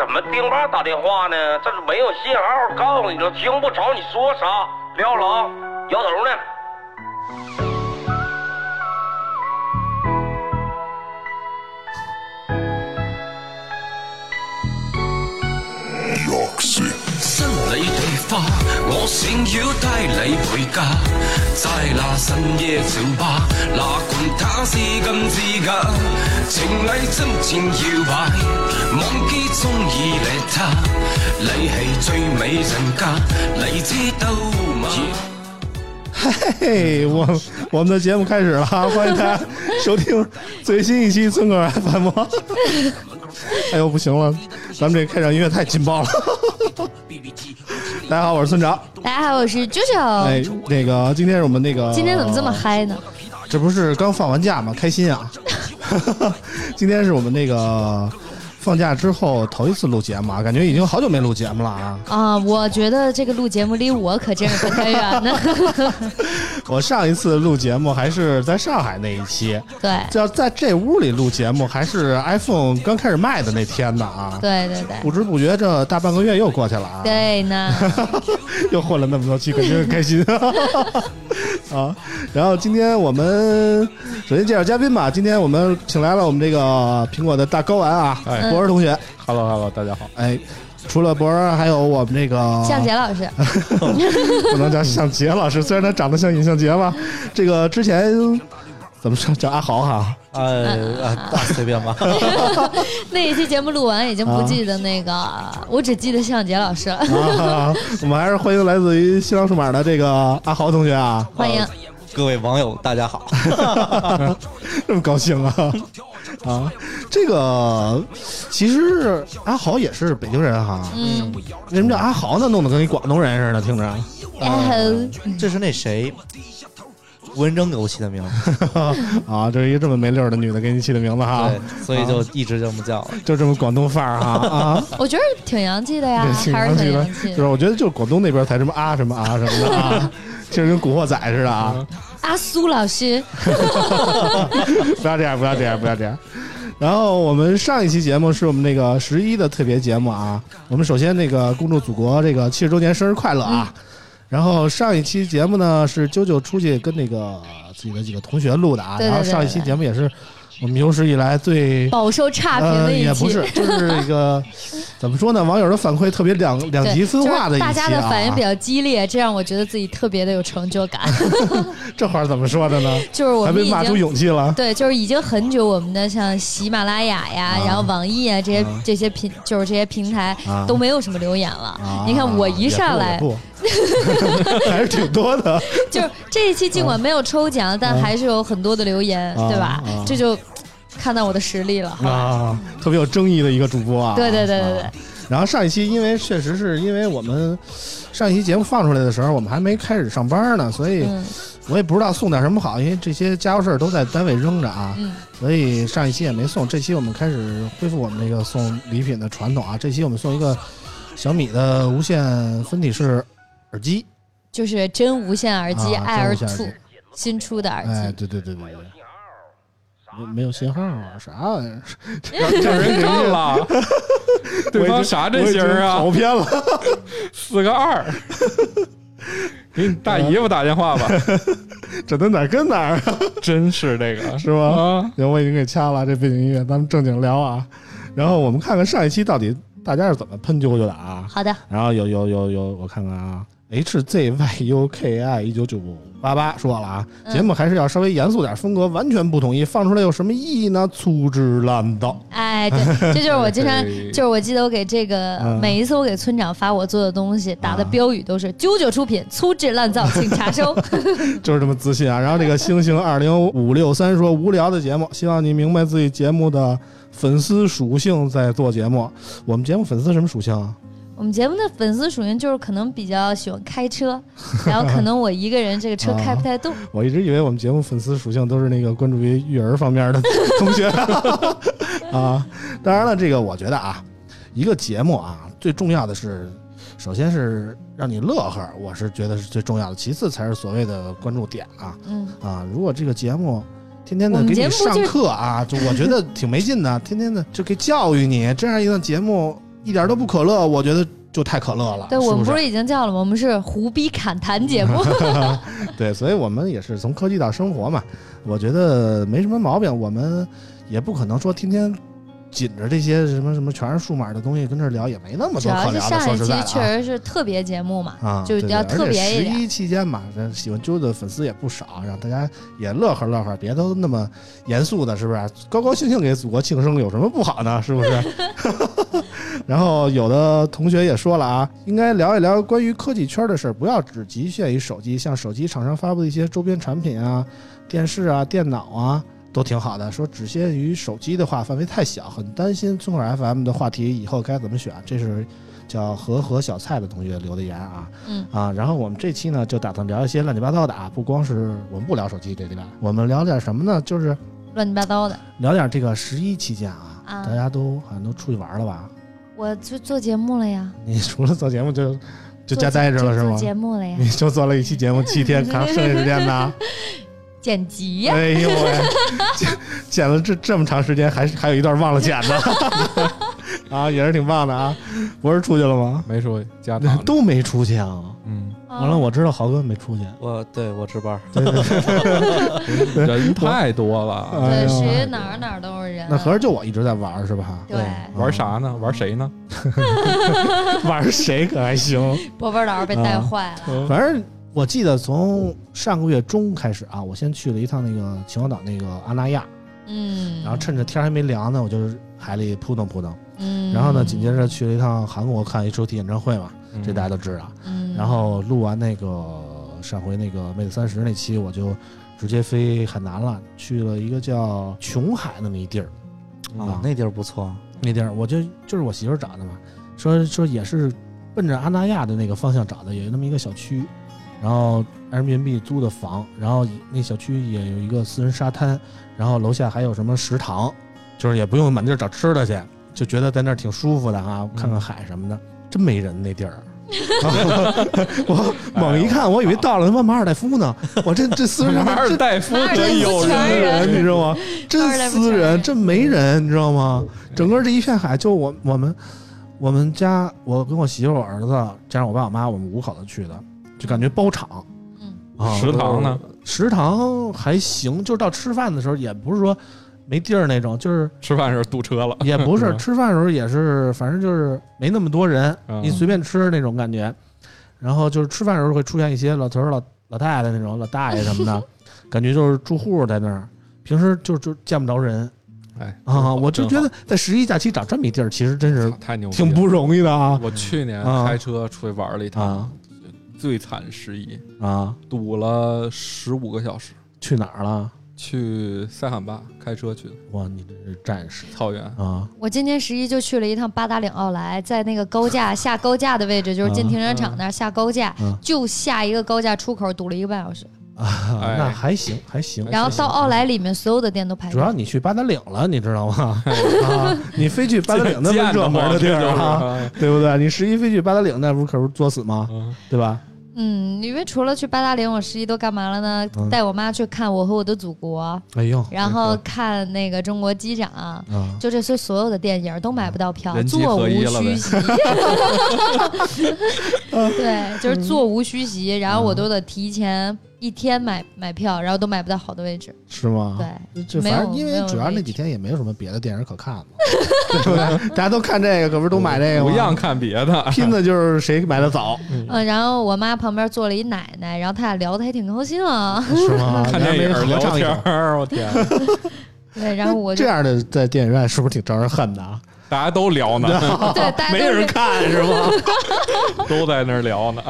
怎么丁爸打电话呢？这是没有信号，告诉你都，听不着你说啥，撂了啊，摇头呢。我想要帶你回家。在那深夜酒吧，哪管他是咁自假，情侶真情搖擺，忘記中意你他，你係最美人家，你知道嗎？嘿 嘿，我我们的节目开始了，欢迎大家收听最新一期村口 FM。哎呦，不行了，咱们这开场音乐太劲爆了。大家好，我是村长。大家好，我是啾啾。哎，那个今天是我们那个，今天怎么这么嗨呢？这不是刚放完假吗？开心啊！今天是我们那个放假之后头一次录节目啊，感觉已经好久没录节目了啊。啊，我觉得这个录节目离我可真是不太远呢。我上一次录节目还是在上海那一期，对要在这屋里录节目，还是 iPhone 刚开始卖的那天呢啊。对对对不知不觉这大半个月又过去了啊，对呢，又混了那么多期，肯定很开心啊。然后今天我们首先介绍嘉宾吧，今天我们请来了我们这个苹果的大睾丸啊，哎博儿同学，Hello Hello，大家好。哎。除了博儿，还有我们这个向杰老师，不能叫向杰老师，虽然他长得像尹向杰吧。这个之前怎么说叫阿豪哈？呃随便吧。那一期节目录完已经不记得那个，我只记得向杰老师了。啊，我们还是欢迎来自于新浪数码的这个阿豪同学啊，欢迎，各位网友，大家好。这么高兴啊。啊！这个其实阿豪也是北京人哈，嗯，为什么叫阿豪呢？弄得跟一广东人似的，听着。然后这是那谁，吴文征给我起的名字，啊，这是一个这么没溜儿的女的给你起的名字哈，对，所以就一直这么叫。了。就这么广东范儿哈 啊，我觉得挺洋气的呀，对挺还洋气的。是挺洋，气就是我觉得就是广东那边才什么啊什么啊什么的啊，就是跟古惑仔似的啊。阿苏老师，不要这样，不要这样，不要这样。然后我们上一期节目是我们那个十一的特别节目啊。我们首先那个恭祝祖国这个七十周年生日快乐啊。然后上一期节目呢是啾啾出去跟那个自己的几个同学录的啊。对对对然后上一期节目也是我们有史以来最饱受差评呃的一期，也不是，就是一个 怎么说呢？网友的反馈特别两两极分化的一期啊。就是大家的反应比较激烈，这让我觉得自己特别的有成就感。这话怎么说的呢？就是我还被骂出们已经勇气了。对，就是已经很久，我们的像喜马拉雅呀，啊然后网易啊这些、啊这些平，就是这些平台、啊都没有什么留言了。啊你看我一上来，不，还是挺多的。就是这一期尽管没有抽奖，但还是有很多的留言，啊对吧？啊这就看到我的实力了。啊，特别有争议的一个主播啊。对对对对对啊然后上一期，因为确实是因为我们上一期节目放出来的时候，我们还没开始上班呢，所以嗯我也不知道送点什么好，因为这些家伙事儿都在单位扔着啊，嗯，所以上一期也没送。这期我们开始恢复我们这个送礼品的传统啊，这期我们送一个小米的无线分体式耳机，就是真无线耳机啊 Air Two 新出的耳机。哎，对对对对对。没没有信号啊？啥玩意儿？让人看了，对方啥阵型啊跑？偏了。四个二，给你大姨夫打电话吧，这都哪儿跟哪儿啊？真是这个是吧？啊，行，我已经给掐了这背景音乐，咱们正经聊啊。然后我们看看上一期到底大家是怎么喷啾啾的啊？好的，然后有有有有，我看看啊，HZYUKI 一九九八八说了啊，嗯节目还是要稍微严肃点，风格完全不统一，放出来有什么意义呢？粗制滥造。哎，对，这就是我经常，就是我记得我给这个嗯每一次我给村长发我做的东西打的啊标语都是“啾啾出品，粗制滥造，请查收 就是这么自信啊。然后这个星星二零五六三说无聊的节目，希望你明白自己节目的粉丝属性在做节目。我们节目粉丝什么属性啊？”。我们节目的粉丝属性就是可能比较喜欢开车，然后可能我一个人这个车 开不太动。我一直以为我们节目粉丝属性都是那个关注于育儿方面的 同学 啊。当然了，这个我觉得啊，一个节目啊，最重要的是，首先是让你乐呵，我是觉得是最重要的，其次才是所谓的关注点啊嗯，啊。如果这个节目天天的给你上课啊，就我觉得挺没劲的，天天的就给教育你，这样一段节目一点都不可乐，我觉得就太可乐了。对，是是我们不是已经叫了吗？我们是胡逼侃谈节目。对，所以我们也是从科技到生活嘛，我觉得没什么毛病。我们也不可能说天天紧着这些什么什么全是数码的东西跟这儿聊，也没那么主要是多可聊的。上一期说实在的啊。确实是特别节目嘛，啊，就要特别一十。一期间嘛，这喜欢啾的粉丝也不少，让大家也乐呵乐呵，别都那么严肃的，是不是？高高兴兴给祖国庆生有什么不好呢？是不是？然后有的同学也说了啊，应该聊一聊关于科技圈的事儿，不要只局限于手机，像手机厂商发布的一些周边产品啊、电视啊、电脑啊。都挺好的，说只限于手机的话，范围太小，很担心村口 FM 的话题以后该怎么选。这是叫和和小菜的同学留的言啊，嗯啊，然后我们这期呢就打算聊一些乱七八糟的啊，不光是我们不聊手机这里边，我们聊点什么呢？就是乱七八糟的。聊点这个十一期间啊，啊大家都好像都出去玩了吧？我就做节目了呀，你除了做节目就就家待着了就是做吗？节目了呀，你就做了一期节目七天，看剩下时间呢？剪辑呀。哎呦喂，剪剪了这这么长时间，还是还有一段忘了剪的 啊，也是挺棒的啊。博士出去了吗？没出去家。都没出去啊。嗯，完了，我知道豪哥没出去。我对我值班儿，对对对，人太多了，对，哎呦属于哪儿哪儿都是人。那合着就我一直在玩是吧？对，玩啥呢？玩谁呢？玩谁可还行？波波老师被带坏了。反正我记得从上个月中开始啊，我先去了一趟那个秦皇岛那个阿那亚，嗯，然后趁着天还没凉呢，我就是海里扑腾扑腾。嗯，然后呢，紧接着去了一趟韩国看 H.O.T 演唱会嘛，嗯。这大家都知道。嗯，然后录完那个上回那个妹子三十那期，我就直接飞海南了，去了一个叫琼海那么一地儿。啊，那地儿不错，那地儿我就就是我媳妇儿找的嘛，说说也是奔着阿那亚的那个方向找的，有那么一个小区，然后人民币租的房，然后那小区也有一个私人沙滩，然后楼下还有什么食堂，就是也不用满地儿找吃的去，就觉得在那儿挺舒服的啊，看看海什么的，真没人那地儿。我猛一看，我以为到了他妈马尔代夫呢。我这这私人马尔代夫真有全人，你知道吗？真私人真没人，你知道吗？整个这一片海，就我我们我们家，我跟我媳妇、我儿子加上我爸我妈，我们五口子去的，就感觉包场。嗯啊，食堂呢？食堂还行，就是到吃饭的时候，也不是说没地儿那种，就是吃饭时候堵车了，也不是吧 吃饭的时候也是，反正就是没那么多人，嗯你随便吃那种感觉。然后就是吃饭的时候会出现一些老头儿、老老太太那种老大爷什么的，感觉就是住户在那儿，平时就就见不着人哎啊。我就觉得在十一假期找这么一地儿，其实真是太牛了，挺不容易的啊我去年啊开车出去玩了一啊趟，最惨十一，啊！堵了十五个小时，去哪儿了？去塞罕坝开车去的哇，你这是战士草原，啊！我今年十一就去了一趟八达岭奥莱，在那个高架下高架的位置，就是进停车场那儿下高架，嗯就下一个高架出口堵了一个半小时，啊，哎那还行，还行。然后到奥莱里面所有的店都排队。主要你去八达岭了，你知道吗？啊，你非去八达岭那么见热门的地儿啊，啊，对不对？你十一非去八达岭，那不是可不是作死吗？嗯对吧？嗯，因为除了去八达岭，我十一都干嘛了呢？嗯带我妈去看《我和我的祖国》，哎呦，然后看那个中国机长。啊，就这些所有的电影都买不到票，人机座无一了呗虚席。对，就是座无虚席，然后我都得提前一天买买票，然后都买不到好的位置。是吗？对，就没有反正因为主要那几天也没有什么别的电影可看嘛，对不对？大家都看这个，可不是都买这个吗？不让看别的，拼的就是谁买的早，嗯，然后我妈旁边坐了一奶奶，然后他俩聊的还挺高兴啊。是吗？看电影聊天儿，我天，对，然后我这样的在电影院是不是挺招人恨的啊？大家都聊呢，对没。人看是吗？都在那儿聊呢。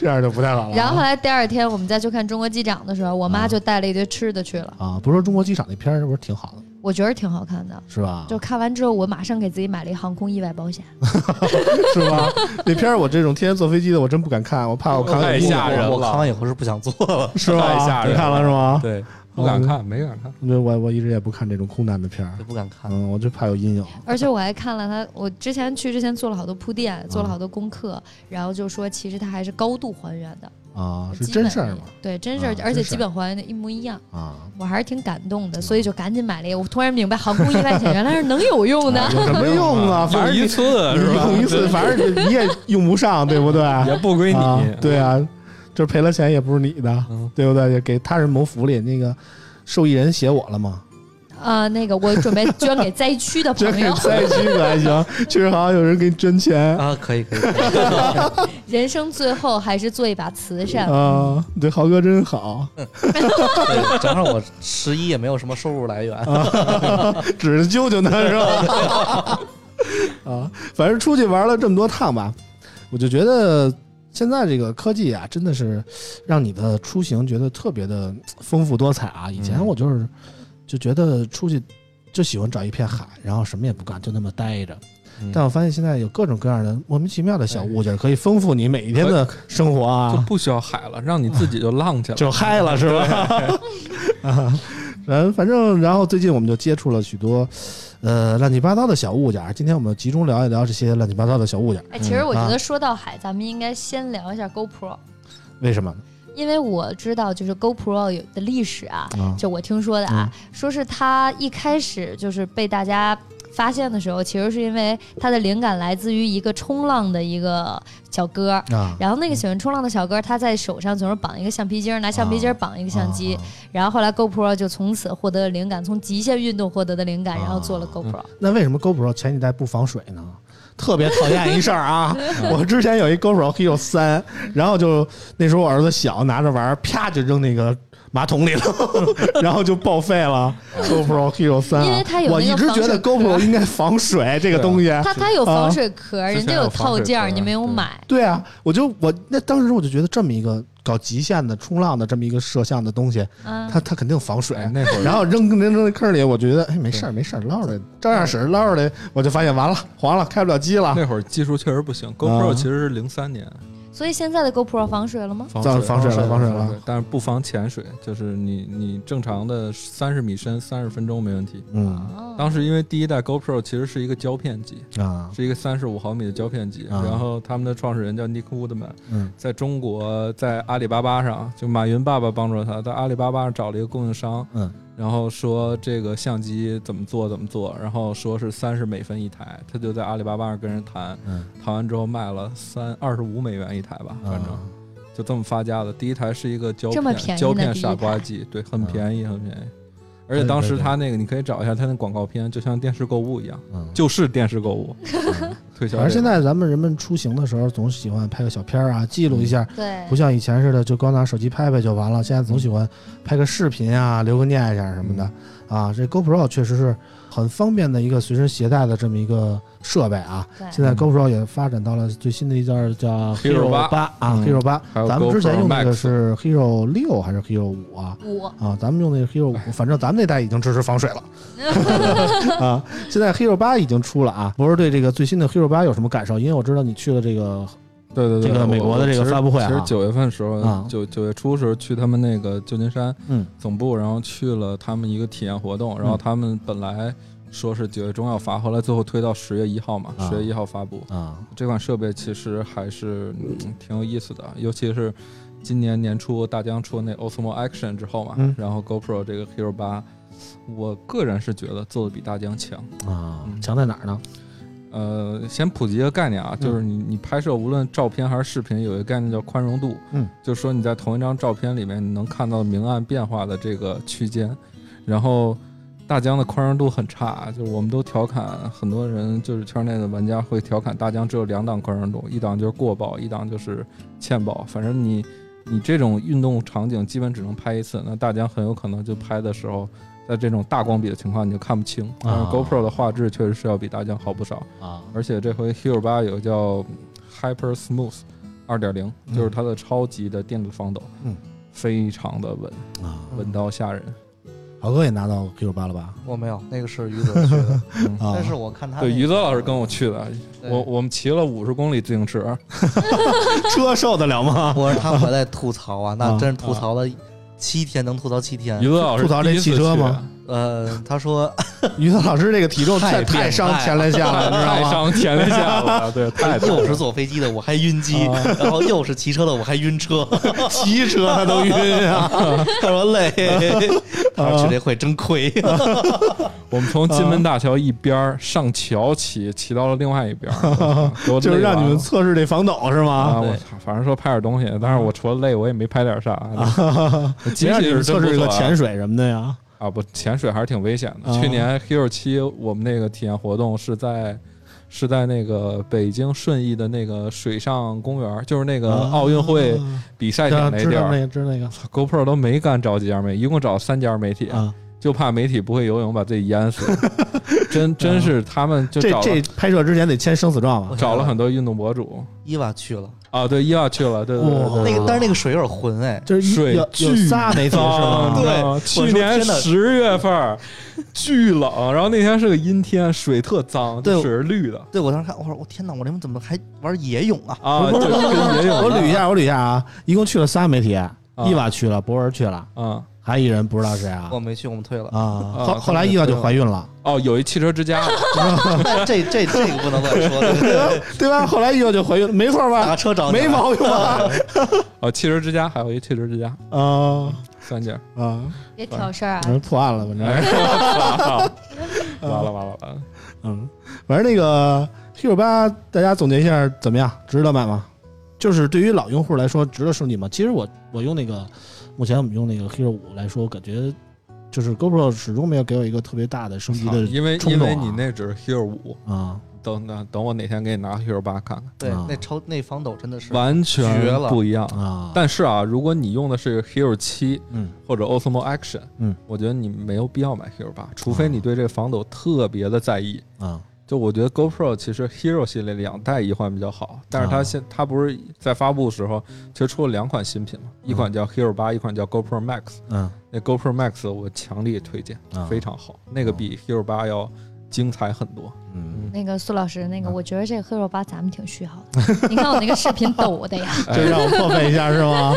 这样就不太好了啊。然后后来第二天我们再去看中国机长的时候，我妈啊就带了一堆吃的去了。啊，不是说中国机场那片儿是不是挺好的？我觉得挺好看的。是吧？就看完之后，我马上给自己买了一航空意外保险。是吧？那片儿我这种天天坐飞机的，我真不敢看，我怕我看太完吓人了我看完以后是不想做了。是吧？太吓人你看了是吗？对，不敢看，没敢看。对，我我一直也不看这种空难的片儿，不敢看。嗯，我就怕有阴影。而且我还看了他，我之前去之前做了好多铺垫，做了好多功课，然后就说其实他还是高度还原的，啊，是真事儿吗？对，真事儿啊，而且基本还原的一模一样，啊，我还是挺感动的，所以就赶紧买了一个。我突然明白航空意外险原来是能有用的。有什么用啊？反正一次是吧？用一次，反正你也用不上，对不对？也不归啊你。对啊，这赔了钱也不是你的，嗯对不对？也给他人谋福利。那个受益人写我了吗？啊、那个我准备捐给灾区的 捐给朋友。灾区可还行，确实好像有人给你捐钱啊，可以可以，可 以人生最后还是做一把慈善。啊。对，豪哥真好，对，加上我十一也没有什么收入来源，只是舅舅呢是吧？啊，反正出去玩了这么多趟吧，我就觉得现在这个科技啊，真的是让你的出行觉得特别的丰富多彩啊。以前嗯我就是就觉得出去就喜欢找一片海，然后什么也不干，就那么待着。嗯但我发现现在有各种各样的莫名其妙的小物件，可以丰富你每一天的生活啊 就啊，不需要海了，让你自己就浪去了，就嗨了是吧？啊，然反正然后最近我们就接触了许多呃乱七八糟的小物件，今天我们集中聊一聊这些乱七八糟的小物件，哎，其实我觉啊得说到海，咱们应该先聊一下 GoPro，为什么？因为我知道就是 GoPro 有的历史啊，啊，就我听说的啊，说是它一开始就是被大家发现的时候，其实是因为他的灵感来自于一个冲浪的一个小哥。啊，然后那个喜欢冲浪的小哥，他在手上总是绑一个橡皮筋儿，拿橡皮筋儿绑一个相机。啊然后后来 GoPro 就从此获得了灵感，从极限运动获得的灵感，然后做了啊 GoPro。那为什么 GoPro 前几代不防水呢？特别讨厌一事儿啊！我之前有一 GoPro Hero 三，然后就那时候我儿子小，拿着玩儿，啪就扔那个马桶里了，然后就报废了。GoPro Hero 三、啊，因为它有那个我一直觉得 GoPro 应该防水 这个东西。它它有防水壳，啊人家有套件你没有买。对啊，我就我那当时我就觉得这么一个搞极限的冲浪的这么一个摄像的东西，嗯，它它肯定防水。哎，那会儿然后扔扔扔在坑里，我觉得哎没事儿没事儿，捞着照样使捞出来，我就发现完了黄了，开不了机了。那会儿技术确实不行啊，GoPro 其实是零三年所以现在的 GoPro 防水了吗？防防防水了防水了。但是不防潜水，就是你你正常的三十米深三十分钟没问题。嗯。哦。当时因为第一代 GoPro 其实是一个胶片机，啊。是一个三十五毫米的胶片机，啊。然后他们的创始人叫 Nick Woodman，嗯。在中国在阿里巴巴上，就马云爸爸帮助他，在阿里巴巴上找了一个供应商，嗯然后说这个相机怎么做怎么做，然后说是三十美分一台，他就在阿里巴巴上跟人谈，嗯谈完之后卖了三二十五美元一台吧，反正。啊就这么发家的。第一台是一个胶片胶片傻瓜机，对，很嗯便宜，很便宜。而且当时他那个，你可以找一下他那广告片，就像电视购物一样，嗯。就是电视购物 推销这个。反正现在咱们人们出行的时候，总喜欢拍个小片儿啊，记录一下，对不，像以前似的就光拿手机拍拍就完了。现在总喜欢拍个视频啊，留个念想什么的啊。这 GoPro 确实是很方便的一个随身携带的这么一个设备啊。现在 GoPro 也发展到了最新的一件叫 Hero 8八啊嗯，Hero 八。还有咱们之前用那个是 Hero 六还是 Hero 五啊？五啊，咱们用那个 Hero 五，反正咱们那代已经支持防水了 啊。现在 Hero 八已经出了啊，博士对这个最新的 Hero 八有什么感受？因为我知道你去了这个对对对，这个美国的这个发布会啊。其实九月份的时候啊，九九月初的时候去他们那个旧金山嗯。总部，然后去了他们一个体验活动，然后嗯。他们本来说是九月中要发，后来最后推到十月一号嘛，啊十月一号发布。啊。这款设备其实还是、嗯、挺有意思的，尤其是今年年初大疆出那 Osmo Action 之后嘛，嗯。然后 GoPro 这个 Hero 八，我个人是觉得做的比大疆强。啊，嗯。强在哪儿呢？呃，先普及一个概念啊，就是你你拍摄无论照片还是视频，有一个概念叫宽容度，嗯，就是说你在同一张照片里面，你能看到明暗变化的这个区间，然后。大疆的宽容度很差，就是我们都调侃很多人，就是圈内的玩家会调侃大疆只有两档宽容度，一档就是过曝，一档就是欠曝。反正你你这种运动场景基本只能拍一次，那大疆很有可能就拍的时候，在这种大光比的情况你就看不清。但是啊 GoPro 的画质确实是要比大疆好不少。啊而且这回 Hero 八有个叫 Hyper Smooth 二点零，嗯就是它的超级的电子防抖，嗯，非常的稳，啊稳到吓人。豪哥也拿到 Q 八了吧？我没有，那个是于泽去的，啊，但是我看他对，那个于泽老师跟我去的，我我们骑了五十公里自行车，车受得了吗？我说他回来吐槽啊，啊那真是吐槽了七天，能吐槽七天吐槽这汽车吗？呃，他说于泽老师这个体重太太伤前列腺了，你知道太吗？伤前列腺了，对，太又是坐飞机的我还晕机，啊然后又是骑车的我还晕车，骑车他都晕啊！他说累，他说去这会真亏。我们从金门大桥一边儿上桥骑，骑到了另外一边儿，就是让你们测试这防抖是啊！吗？我操，反正说拍点东西，但是我除了累，我也没拍点啥。机没让你器是测试真不错啊个潜水什么的呀？啊，不，潜水还是挺危险的。啊去年 Hero 七我们那个体验活动是在是在那个北京顺义的那个水上公园，就是那个奥运会比赛点那地儿。那个，知道那个 GoPro 都没敢找几家媒体，一共找三家媒体，啊。就怕媒体不会游泳把自己淹死。真真是他们就这找了这拍摄之前得签生死状啊！找了很多运动博主。伊娃去了，啊，对，伊娃去了，对对对哇。那个但是那个水有点浑哎，就是水有有巨仨媒体是吗？脏对我说去年天哪十月份儿巨冷，然后那天是个阴天，水特脏，对水是绿的。对我当时看，我说我天哪，我这们怎么还玩野泳啊？啊，就跟野泳我捋一下，我捋一下啊，一共去了仨媒体，伊娃去了，博文去了，啊还一人不知道谁啊我没去，我们退了。啊！啊后后来意外就怀孕了，哦，有一汽车之家，这这这个不能乱说，对？吧？后来意外就怀孕了，没错打吧？车找没毛病吧？哦，汽车之家，还有一汽车之家，啊三件，啊！别挑事儿啊！人破案了，反正 完了完了完了，嗯，反正那个 Hero 八，大家总结一下怎么样？值得买吗？就是对于老用户来说，值得升级吗？其实我我用那个，目前我们用那个 Hero 五来说，我感觉就是 GoPro 始终没有给我一个特别大的升级的因为因为你那只是 Hero 五，啊，等等等我哪天给你拿 Hero 八看看，对啊，那超那防抖真的是完全绝了不一样。啊，但是啊，如果你用的是 Hero 七嗯或者 Osmo Action，嗯，我觉得你没有必要买 Hero 八，除非你对这个防抖特别的在意。啊就我觉得 GoPro 其实 Hero 系列两代一换比较好，但是啊它现它不是在发布的时候其实出了两款新品嘛，一款叫 Hero 八，一款叫 GoPro Max。嗯那 GoPro Max 我强烈推荐，啊非常好，那个比 Hero 八要精彩很多。嗯，那个苏老师，那个啊我觉得这个 Hero 八咱们挺需要的。你看我那个视频抖的呀，就让我破费一下是吗？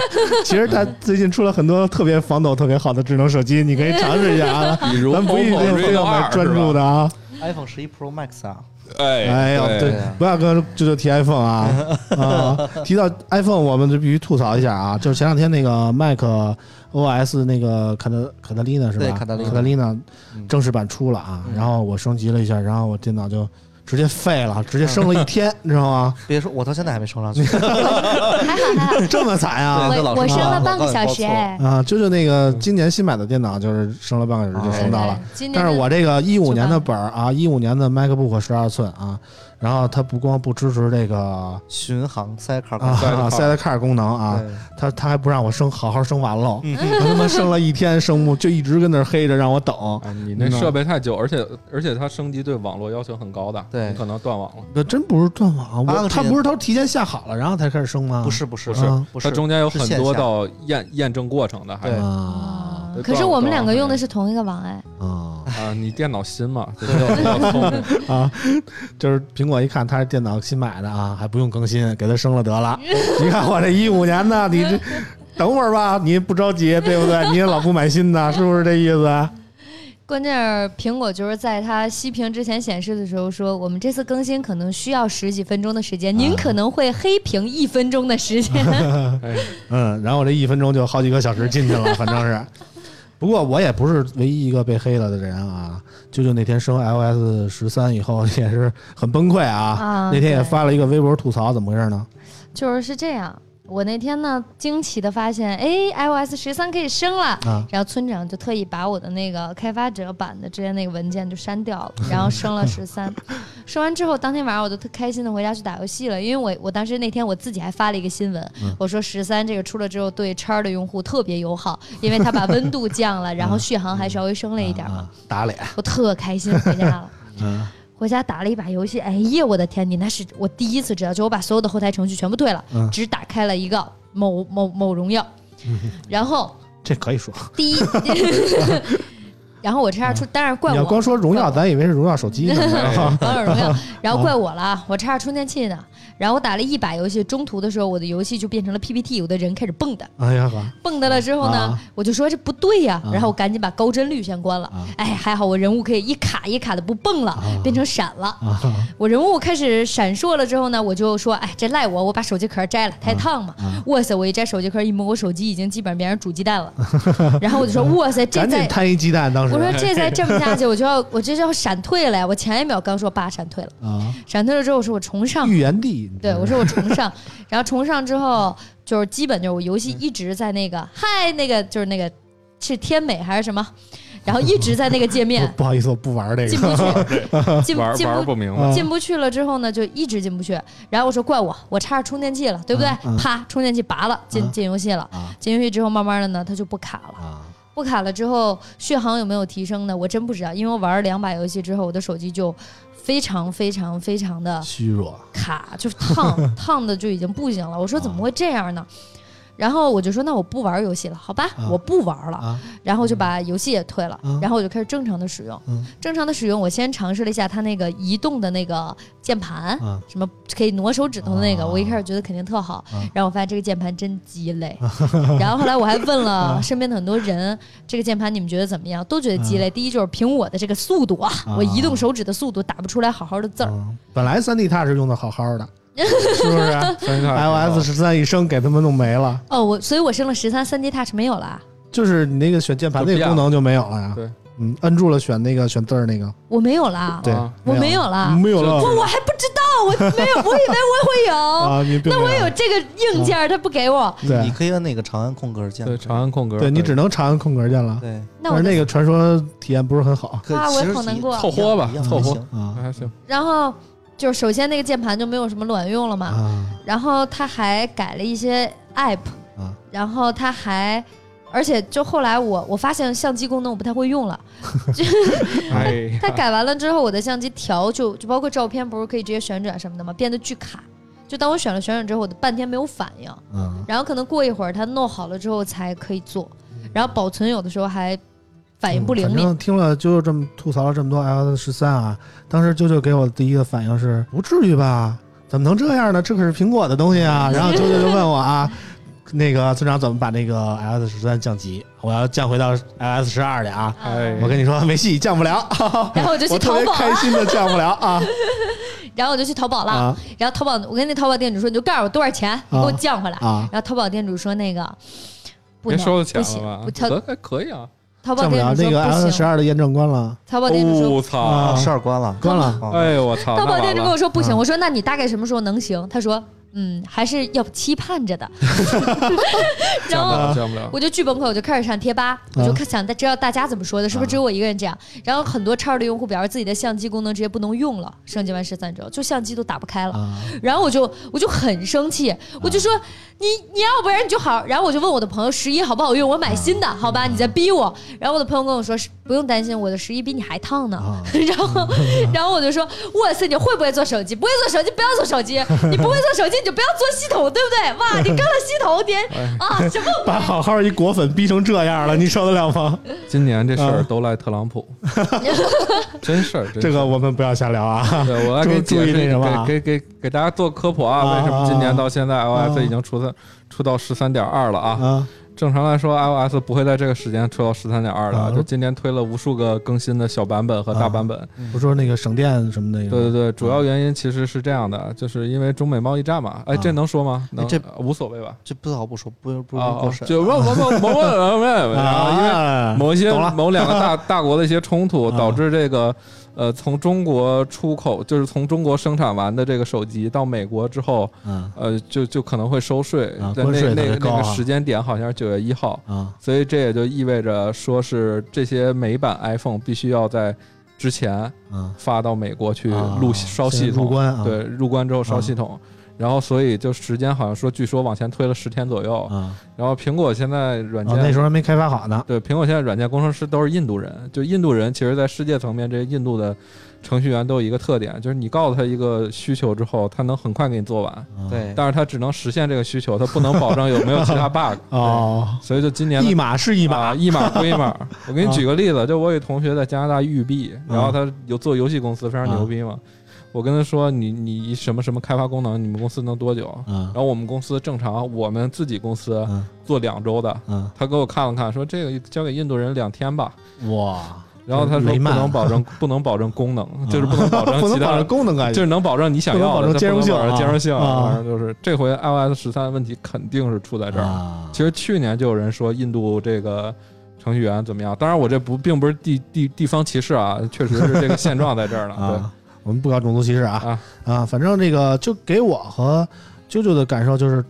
其实它最近出了很多特别防抖、特别好的智能手机，你可以尝试一下啊。比如咱不一定非要买专注的啊。iPhone 十一 Pro Max 啊，哎哎呦，对。对，不要跟这就提 iPhone 啊。啊！提到 iPhone，我们就必须吐槽一下啊，就是前两天那个 Mac OS 那个卡特卡特琳娜是吧？对卡特琳娜。正式版出了啊，嗯。然后我升级了一下，然后我电脑就直接废了，直接升了一天，你知道吗？别说，我到现在还没升上去。还好还好，这么惨啊！我我升了半个小时哎。啊，就是那个今年新买的电脑，就是升了半个小时就升到了。对今年但是我这个一五年的本儿啊，一五年的 MacBook 十二寸啊，然后它不光不支持这个巡航塞卡啊赛德卡功能啊，对。它它还不让我升好好升完喽，嗯。我他妈升了一天升不就一直跟那儿黑着让我等，啊，你那设备太久，而且而且它升级对网络要求很高的，对你可能断网了。那真不是断网，它不是都提前下好了然后才开始升吗？不是不是不是。它中间有很多道验验证过程的，还啊可是我们两个用的是同一个网哎，啊啊，你电脑新嘛，这就比较聪明。啊！就是苹果一看他是电脑新买的啊，还不用更新，给他升了得了。你看我这一五年的，你这等会儿吧，你不着急对不对？你也老不买新的，是不是这意思？啊关键是苹果就是在它熄屏之前显示的时候说，我们这次更新可能需要十几分钟的时间，您可能会黑屏一分钟的时间。哎，嗯，然后我这一分钟就好几个小时进去了，反正是。不过我也不是唯一一个被黑了的人啊！舅舅那天升 iOS 十三以后也是很崩溃啊，啊那天也发了一个微博吐槽，怎么回事呢？就是是这样，我那天呢惊奇的发现，哎，iOS 十三可以升了。啊然后村长就特意把我的那个开发者版的之前那个文件就删掉了，然后升了十三。升完之后，当天晚上我就特开心的回家去打游戏了，因为我我当时那天我自己还发了一个新闻，我说十三这个出了之后对叉的用户特别友好，因为它把温度降了，然后续航还稍微升了一点嘛啊，打脸，我特开心回家了。嗯回家打了一把游戏，哎呀，我的天！你那是我第一次知道，就我把所有的后台程序全部退了，嗯。只打开了一个某某某荣耀，然后这可以说。第一 然后我叉叉出，当然怪我。你要光说荣耀，咱以为是荣耀手机呢。王者荣耀，然后怪我了，我插上充电器呢。然后我打了一把游戏，中途的时候我的游戏就变成了 PPT，我的人开始蹦跶，哎呀呵，蹦跶了之后呢啊，我就说这不对呀啊，然后我赶紧把高帧率先关了啊。哎，还好我人物可以一卡一卡的不蹦了，变成闪了。啊，我人物开始闪烁了之后呢，我就说，哎，这赖我，我把手机壳摘了，太烫嘛。啊哇塞，我一摘手机壳一摸，我手机已经基本上变成煮鸡蛋了。然后我就说，哇塞，这再赶紧摊一鸡蛋，当时我说这再这么下去，我就要我这就要闪退了呀！我前一秒刚说爸闪退了，啊，闪退了之后我说我重上，预言地，对我说我重上，然后重上之后就是基本就是我游戏一直在那个嗨那个就是那个是天美还是什么，然后一直在那个界面 不不好意思，我不玩这进不个。去，进玩进不玩不明白啊。进不去了之后呢，就一直进不去。然后我说怪我，我插着充电器了，对不对？嗯嗯啪，充电器拔了，进啊进游戏了。啊进游戏之后，慢慢的呢，它就不卡了。啊不卡了之后，续航有没有提升呢？我真不知道，因为我玩了两把游戏之后，我的手机就非常非常非常的虚弱卡，就是烫 烫的就已经不行了。我说怎么会这样呢？然后我就说那我不玩游戏了，好吧，啊我不玩了。啊然后就把游戏也退了，嗯然后我就开始正常的使用。嗯正常的使用，我先尝试了一下它那个移动的那个键盘，啊什么可以挪手指头的那个，啊我一开始觉得肯定特好，啊然后我发现这个键盘真鸡肋。然后后来我还问了身边的很多人，这个键盘你们觉得怎么样？都觉得鸡肋。第一就是凭我的这个速度啊，啊我移动手指的速度打不出来好好的字儿。嗯本来三 D Touch 用的好好的，是不是？iOS 十三一升给他们弄没了，哦，我所以我升了十三，三 D Touch 没有了啊，就是你那个选键盘那个功能就没有了呀。对，嗯，摁住了选那个选字儿那个，我没有了，对啊，我没有了，没有了。我我还不知道，我没有，我以为我会有。啊，那我有这个硬件儿，他不给我，你可以按那个长按空格键，对长按空格，对，你只能长按空格键了。对，那我就但是那个传说体验不是很好。啊我也好难过凑合吧凑合啊。还行。然后就是首先那个键盘就没有什么卵用了嘛，啊。然后他还改了一些 app，啊。然后他还。而且就后来我我发现相机功能我不太会用了，哎呀，它改完了之后，我的相机调就就包括照片不是可以直接旋转什么的吗？变得巨卡。就当我选了旋转之后，我的半天没有反应，嗯然后可能过一会儿它弄好了之后才可以做，然后保存有的时候还反应不灵敏。反正听了啾啾这么吐槽了这么多 iOS 十三啊，当时啾啾给我的第一个反应是不至于吧？怎么能这样呢？这可是苹果的东西啊！然后啾啾就问我啊，那个村长怎么把那个 iOS 十三降级？我要降回到 iOS 十二去啊！哎，我跟你说，没戏，降不了。然后我就去 我特别淘宝，开心的降不了啊 然后我就去淘宝了。啊然后淘宝，我跟那淘宝店主说，你就告诉我多少钱，你给我降回来。啊！然后淘宝店主说那个不能别收了钱不行，了吧？不淘可还可以啊。淘宝降不了，店主说那个不行。十二的验证关了，淘宝店主说我操！啊十二关了，关了。啊哎呦我操！淘宝店主跟我说不行，啊我说那你大概什么时候能行？他说嗯，还是要期盼着的。然后。我就巨崩溃，我就开始上贴吧，我就看想知道大家怎么说的，是不是只有我一个人这样？然后很多叉二的用户表示自己的相机功能直接不能用了，升级完十三之后，就相机都打不开了。啊然后我就我就很生气，我就说你你要不然你就好，然后我就问我的朋友十一好不好用，我买新的，好吧？你在逼我。然后我的朋友跟我说不用担心，我的十一比你还烫呢。啊 然后 然后我就说哇塞，你会不会做手机？不会做手机不要做手机，你不会做手机你就不要做系统，对不对？哇，你跟了系统你啊什么？把好好一果粉逼成这样了，你 受得了吗？今年这事儿啊都赖特朗普，真事儿。真这事儿个我们不要瞎聊啊。对我来给解释那什么啊给给给给大家做科普啊，啊为什么今年到现在啊 iOS 已经出三出到十三点二了啊？啊正常来说，iOS 不会在这个时间出到十三点二啊的，就今年推了无数个更新的小版本和大版本。不说那个省电什么的，对对对，主要原因其实是这样的，就是因为中美贸易战嘛。哎，啊这能说吗？能，这呃无所谓吧？这不好不说，不不是啊过，审。就问问问某某某某，因为啊某一些某两个大大国的一些冲突，啊导致这个呃从中国出口，就是从中国生产完的这个手机到美国之后，嗯。呃就就可能会收税啊，在那那个那个时间点好像是九月一号，啊。所以这也就意味着说是这些美版 iPhone 必须要在之前嗯发到美国去啊录烧系统，入关啊。对，入关之后烧啊系统。然后，所以就时间好像说，据说往前推了十天左右。啊然后苹果现在软啊！件、那时候还没开发好呢。对，苹果现在软件工程师都是印度人，就印度人，其实在世界层面，这些印度的程序员都有一个特点，就是你告诉他一个需求之后，他能很快给你做完，对，但是他只能实现这个需求，他不能保证有没有其他 bug。哦，所以就今年一码是一码啊，一码归一码。我给你举个例子，就我有同学在加拿大育碧，然后他有做游戏公司，非常牛逼嘛。我跟他说，你你什么什么开发功能，你们公司能多久？嗯然后我们公司正常，我们自己公司嗯做两周的。嗯，他给我看了看，说这个交给印度人两天吧。哇，然后他说不能保证不能保证功能，就是不能保证不能其他保证功能感觉，就是能保证你想要的，能保证兼容性兼容性。啊反正就是这回 iOS 十三问题肯定是出在这儿。啊其实去年就有人说印度这个程序员怎么样，当然我这不并不是地地地方歧视啊，确实是这个现状在这儿呢。对啊，我们不搞种族歧视啊啊啊，反正这个就给我和啾啾的感受就是，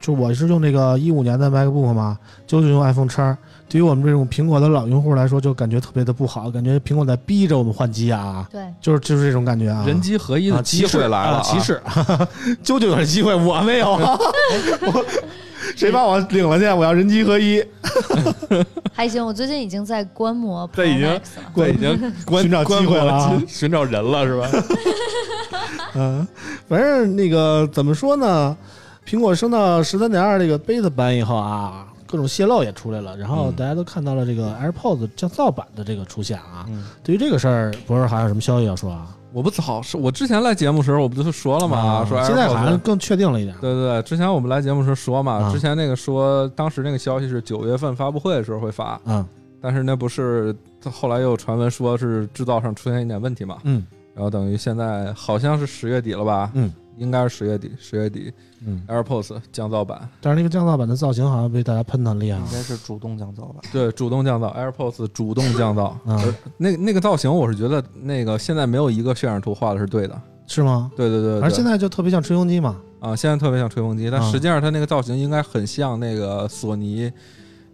就我是用这个一五年的 MacBook 嘛，啾啾用 iPhone 叉。对于我们这种苹果的老用户来说，就感觉特别的不好，感觉苹果在逼着我们换机啊，对，就是就是这种感觉啊。人机合一的啊机会来了、啊歧视，啾啾有这机会，我没有。我 谁把我领了去？我要人机合一。还行。我最近已经在观摩 这已经。对，已经观寻找机会了啊寻找人了是吧？嗯，反正那个怎么说呢？苹果升到十三点二这个 beta 版以后啊，各种泄露也出来了，然后嗯大家都看到了这个 AirPods 降噪版的这个出现啊。嗯对于这个事儿，博士还有什么消息要说啊？我不早是我之前来节目时候我不就说了吗？说现在好像更确定了一点。对对对，之前我们来节目时候说嘛，啊之前那个说当时那个消息是九月份发布会的时候会发，嗯但是那不是后来又有传闻说是制造上出现一点问题嘛，嗯然后等于现在好像是十月底了吧？嗯，应该是十月底，十月底嗯，AirPods 降噪版，但是那个降噪版的造型好像被大家喷的很厉害啊。应该是主动降噪吧？对，主动降噪，AirPods 主动降噪。嗯那那个造型，我是觉得那个现在没有一个渲染图画的是对的。是吗？对对对对，而现在就特别像吹风机嘛。啊，现在特别像吹风机，但啊实际上它那个造型应该很像那个索尼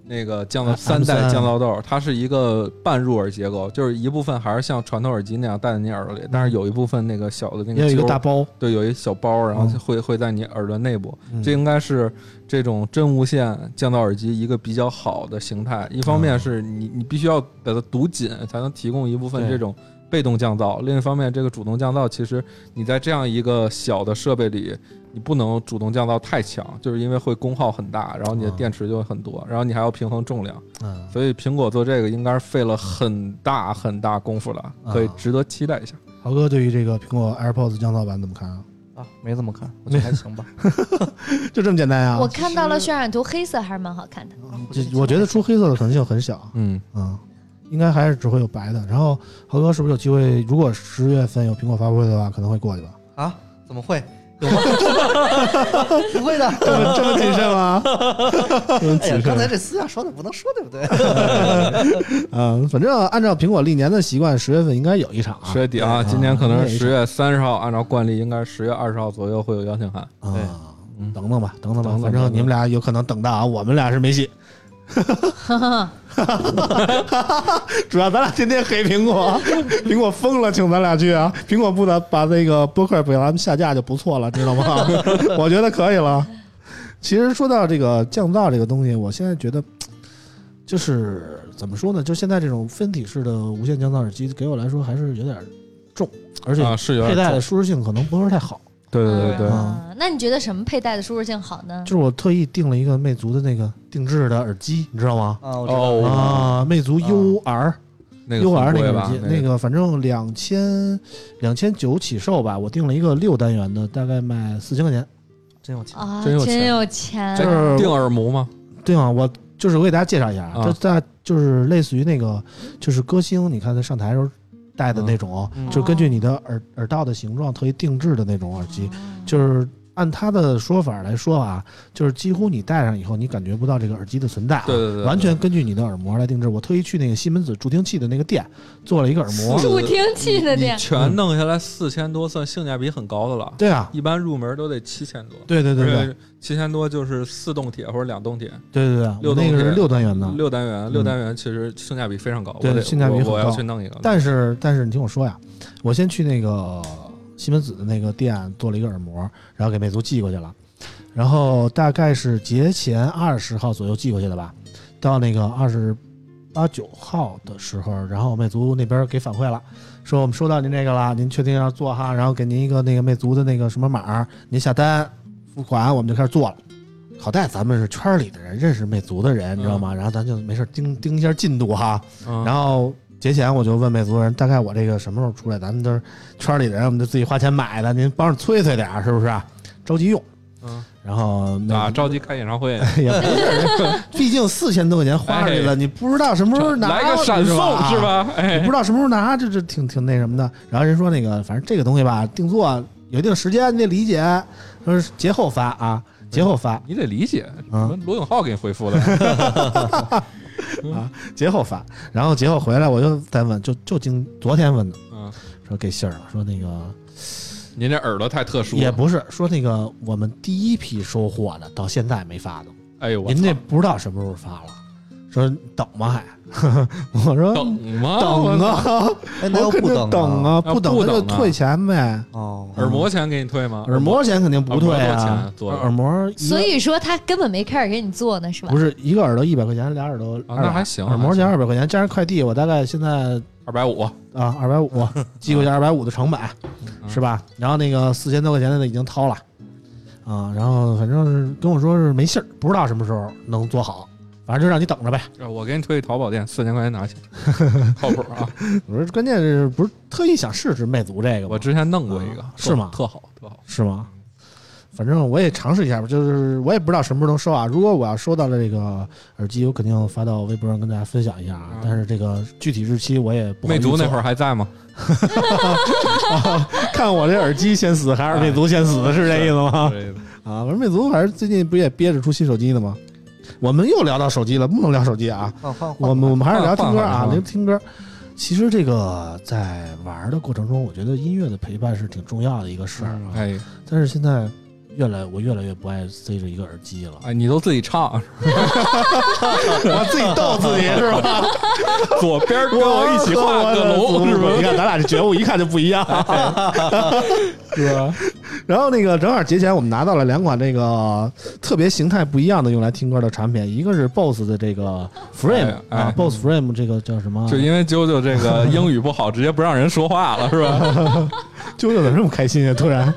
那个降噪三代降噪豆，它是一个半入耳结构，就是一部分还是像传统耳机那样戴在你耳朵里，但是有一部分那个小的那个有一个大包，对，有一小包，然后嗯。会会在你耳朵内部，嗯。这应该是这种真无线降噪耳机一个比较好的形态。一方面是你你必须要把它堵紧，才能提供一部分这种被动降噪；另一方面，这个主动降噪其实你在这样一个小的设备里，你不能主动降噪太强，就是因为会功耗很大，然后你的嗯电池就会很多，然后你还要平衡重量。嗯，所以苹果做这个应该是费了很大很大功夫了，可以啊值得期待一下。豪哥对于这个苹果 AirPods 降噪版怎么看啊？啊，没怎么看，我觉 得还行吧。就这么简单呀？我看到了渲染图，黑色还是蛮好看的。就我觉得出黑色的可能性很小。嗯，嗯，应该还是只会有白的。然后豪哥是不是有机会？如果十月份有苹果发布会的话，可能会过去吧？啊？怎么会？有吗？不会的。这么这么谨慎吗？这么哎呀谨，慎。刚才这私下说的不能说，对不对？嗯，反正按照苹果历年的习惯，十月份应该有一场啊。十月底啊，对今年可能啊是十月三十号，按照惯例应该是十月二十号左右会有邀请函。啊对，嗯等等吧，等等吧，等等反正你们俩有可能等到啊，我们俩是没戏。主要咱俩天天黑苹果，苹果疯了，请咱俩去啊！苹果不能把那个播客给咱们下架就不错了，知道吗？我觉得可以了。其实说到这个降噪这个东西，我现在觉得就是怎么说呢？就现在这种分体式的无线降噪耳机，给我来说还是有点重，而且佩戴的舒适性可能不是太好。对对对对，嗯那你觉得什么佩戴的舒适性好呢？就是我特意订了一个魅族的那个定制的耳机，你知道吗？啊，我知道。哦啊，魅族 UR 那个 UR 那个耳机，？那个反正两千两千九起售吧，我订了一个六单元的，大概卖四千块钱。真有钱。啊，真有钱有钱，就是定耳膜吗？对啊，我就是我给大家介绍一下，啊它在就是类似于那个就是歌星，你看他上台的时候戴的那种，嗯就是根据你的耳耳道的形状特意定制的那种耳机，哦就是。按他的说法来说啊，就是几乎你戴上以后，你感觉不到这个耳机的存在、啊，对对对，完全根据你的耳膜来定制。我特意去那个西门子助听器的那个店做了一个耳膜。助听器的你店，全弄下来四千多，算性价比很高的了。对啊，一般入门都得七千多，对对对对七千多就是四动铁或者两动铁，对对对，六那个是六单元的。六单元，嗯六单元其实性价比非常高。对性价比很我我要高去弄一个。但是但是你听我说呀，我先去那个西门子的那个店做了一个耳膜，然后给魅族寄过去了，然后大概是节前二十号左右寄过去的吧，到那个二十八九号的时候，然后魅族那边给反馈了，说我们收到您这个了，您确定要做哈，然后给您一个那个魅族的那个什么码，您下单付款，我们就开始做了。好在咱们是圈里的人，认识魅族的人，你知道吗？然后咱就没事盯盯一下进度哈。嗯然后节前我就问魅族人，大概我这个什么时候出来？咱们都是圈里的人，我们就自己花钱买的，您帮着催催点儿，是不是啊？着急用。嗯然后啊，着急开演唱会，也不是，毕竟四千多块钱花出去了，哎你不知道什么时候拿，来个闪送是？吧？哎，你不知道什么时候拿，这这挺挺那什么的。然后人说那个，反正这个东西吧，定做有一定时间，你得理解，说是节后发啊，节后发，你得理解，嗯什么罗永浩给你回复的，节后发。然后节后回来，我又再问，就就今昨天问的，嗯，说给信儿了，说那个您这耳朵太特殊了，也不是，说那个我们第一批收货的到现在没发呢，哎呦，我您这操不知道什么时候发了，说等吗？还？我说等吗？等，啊，哎，那要不等等啊，啊不等不等啊。那就退钱呗。哦，耳膜钱给你退吗？耳膜钱肯定不退啊。耳膜所以说他根本没开始给你做呢，是吧？不？是一个耳朵一百块钱，俩耳朵啊200那还行耳膜钱二百块钱，加上快递，我大概现在二百五，啊二百五，寄过去二百五的成本嗯。是吧？然后那个四千多块钱的已经掏了。啊，然后反正是跟我说是没信儿，不知道什么时候能做好，反正就让你等着呗。呃我给你推淘宝店，四千块钱拿去，靠谱啊！我说关键是不是特意想试试魅族这个？我之前弄过一个，是吗特好，特好。是吗？反正我也尝试一下吧，就是我也不知道什么时候能收啊。如果我要收到了这个耳机，我肯定发到微博上跟大家分享一下啊。嗯但是这个具体日期我也魅族那会儿还在吗？看我这耳机先死还是魅族先死，是这意思吗？这个啊，反正魅族反正最近不也憋着出新手机呢吗？我们又聊到手机了，不能聊手机啊。我们我们还是聊听歌啊，聊听歌。其实这个在玩的过程中，我觉得音乐的陪伴是挺重要的一个事儿啊。哎但是现在越来我越来越不爱塞着一个耳机了，哎，你都自己唱，我自己逗自己是吧？左边跟我一起画个龙，是吧？你看咱俩这觉悟一看就不一样，是吧？然后那个正好节前我们拿到了两款这个特别形态不一样的用来听歌的产品，一个是 BOSS 的这个 Frame 哎啊哎，BOSS Frame 这个叫什么？就因为啾啾这个 英语不好，直接不让人说话了，是吧？啾啾怎么这么开心啊？突然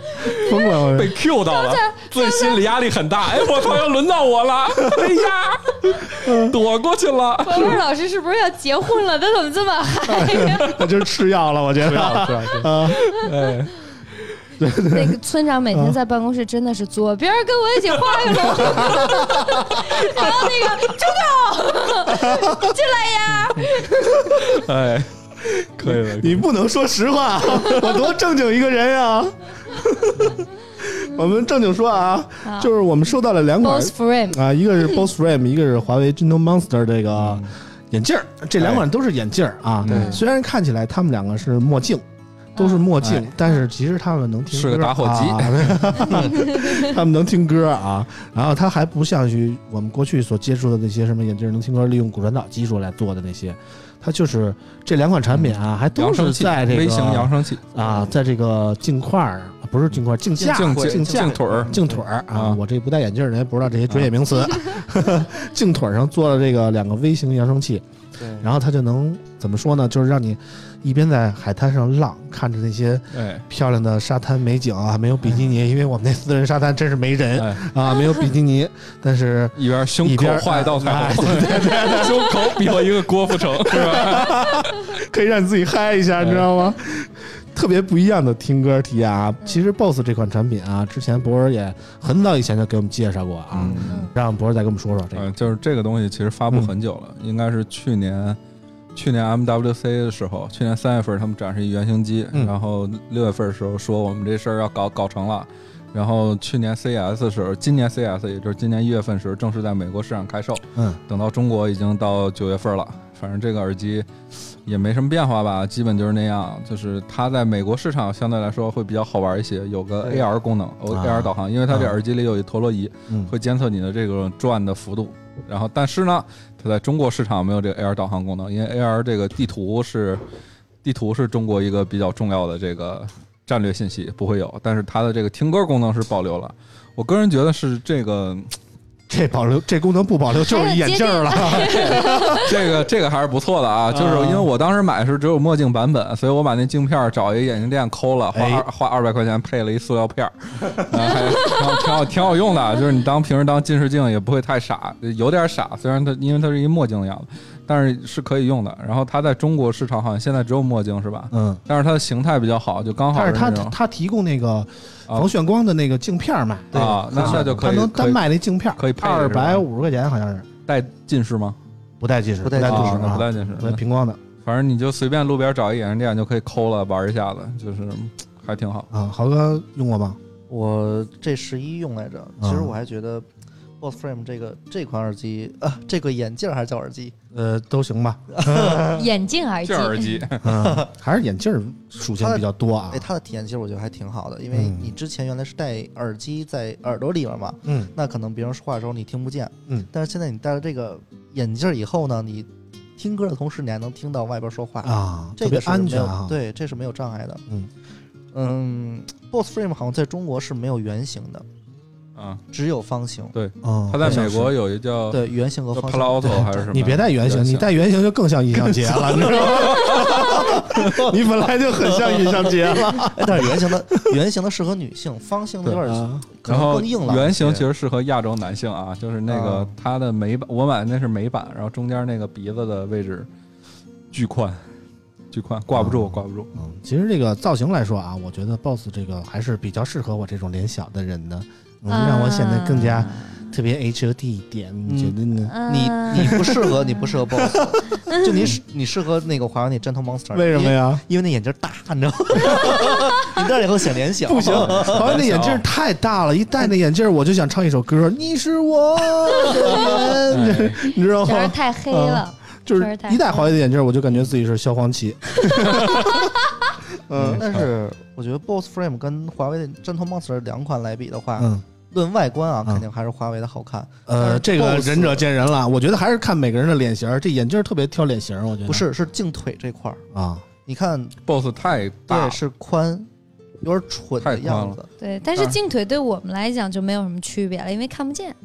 疯了！被 Q 到了，自己心理压力很大。哎，我操，要轮到我了！哎呀，躲过去了。文文老师是不是要结婚了？他怎么这么嗨呀？我就是吃药了，我觉得。不要不要啊，哎，那个村长每天在办公室真的是作，别人跟我一起画个龙，然后那个周狗进来呀，哎，可以了，你不能说实话，我多正经一个人呀！我们正经说啊，就是我们收到了两款 Boss Frame 啊，一个是 BOSS Frame，一个是华为 Geno Monster 这个眼镜儿，这两款都是眼镜儿啊。对。虽然看起来他们两个是墨镜，都是墨镜哎，但是其实他们能听歌是个打火机啊 他们能听歌啊。然后它还不像于我们过去所接触的那些什么眼镜能听歌，利用骨传导技术来做的那些，它就是这两款产品啊，还都是在这个微型扬声器，啊，在这个镜块儿不是镜块儿，镜架镜镜架镜腿儿，镜腿儿啊啊，我这不戴眼镜儿的人也不知道这些专业名词。镜腿儿上做了这个两个微型扬声器，然后它就能怎么说呢？就是让你一边在海滩上浪，看着那些哎漂亮的沙滩美景啊，没有比基尼，因为我们那私人沙滩真是没人哎，啊，没有比基尼，但是一边胸口画一道彩哎虹，胸口比划一个郭富城，是吧？可以让你自己嗨一下，你知道吗？特别不一样的听歌体验啊！其实 BOSS 这款产品啊，之前博尔也很早以前就给我们介绍过啊，嗯让博尔再给我们说说这个。嗯，就是这个东西其实发布很久了，应该是去年去年 MWC 的时候，去年三月份他们展示一原型机，嗯然后六月份的时候说我们这事儿要搞搞成了。然后去年 CES 的时候，今年 CES 也就是今年一月份的时候，正式在美国市场开售。嗯，等到中国已经到九月份了，反正这个耳机也没什么变化吧，基本就是那样。就是它在美国市场相对来说会比较好玩一些，有个 AR 功能啊，AR 导航，因为它这啊耳机里有一陀螺仪，嗯会监测你的这个转的幅度。然后，但是呢，在中国市场没有这个 AR 导航功能，因为 AR 这个地图是地图是中国一个比较重要的这个战略信息，不会有。但是它的这个听歌功能是保留了。我个人觉得是这个这保留这功能不保留就是一眼镜儿了。这个这个还是不错的啊，就是因为我当时买是只有墨镜版本，所以我把那镜片儿找一个眼镜店抠了，花哎二花二百块钱配了一塑料片儿，然后还挺好挺好用的，就是你当平时当近视镜也不会太傻，有点傻，虽然它因为它是一墨镜的样子，但是是可以用的。然后它在中国市场好像现在只有墨镜是吧？嗯，但是它的形态比较好，就刚好但是它它提供那个啊防眩光的那个镜片儿卖，啊，那那就可以他能单卖那镜片儿，可以配二百五十块钱好像是，带近视吗？不带近视，不带带近视不带近视，不带平光的反正你就随便路边找一眼镜店就可以抠了玩一下子，就是嗯还挺好。啊。豪哥用过吗？我这十一用来着，其实嗯我还觉得 Boss Frame 这个这款耳机啊，这个眼镜儿还是叫耳机，呃，都行吧。眼镜耳机这，耳机，嗯，还是眼镜儿属性比较多啊哎，。它的体验其实我觉得还挺好的，因为嗯你之前原来是戴耳机在耳朵里面嘛，嗯那可能别人说话的时候你听不见，嗯，但是现在你戴了这个眼镜儿以后呢，你听歌的同时你还能听到外边说话，啊，特别这个是安全啊。，对，这是没有障碍的。嗯嗯，Boss Frame 好像在中国是没有原型的，啊，只有方形。对嗯，它在美国有一叫对，圆形和方形 palo alto 还是什么？你别带圆形，你带圆形就更像印象节了，你知道吗？你本来就很像印象节了。哎，但是圆形的圆形的适合女性，方形的有点啊可然后能更硬朗一些。圆形其实适合亚洲男性啊，就是那个啊它的美版，我买的那是美版，然后中间那个鼻子的位置巨宽，巨宽，挂不住，挂不住。嗯，其实这个造型来说啊，我觉得 BOSS 这个还是比较适合我这种脸小的人的，嗯，让我显得更加啊特别 H O T 一点。你觉得呢？嗯你你不适合，你不适合 BOSS，就你适你适合那个华为那 Gentle Monster，为什么？呀？因为那眼镜大，你知道吗？你戴了以后显脸小。不行，华为那眼镜太大了，一戴那眼镜我就想唱一首歌，你是我的人，你知道吗？太黑了，就是一戴华为的眼镜，我就感觉自己是萧煌奇。嗯但是我觉得 Boss Frame 跟华为的 Gentle Monster 两款来比的话，嗯，论外观啊，嗯。肯定还是华为的好看。呃，这个仁者见仁了，我觉得还是看每个人的脸型儿。这眼镜特别挑脸型儿，我觉得。不是，是镜腿这块儿，啊，你看，BOSS 太大对，是宽，有点蠢的样子。对，但是镜腿对我们来讲就没有什么区别了，因为看不见。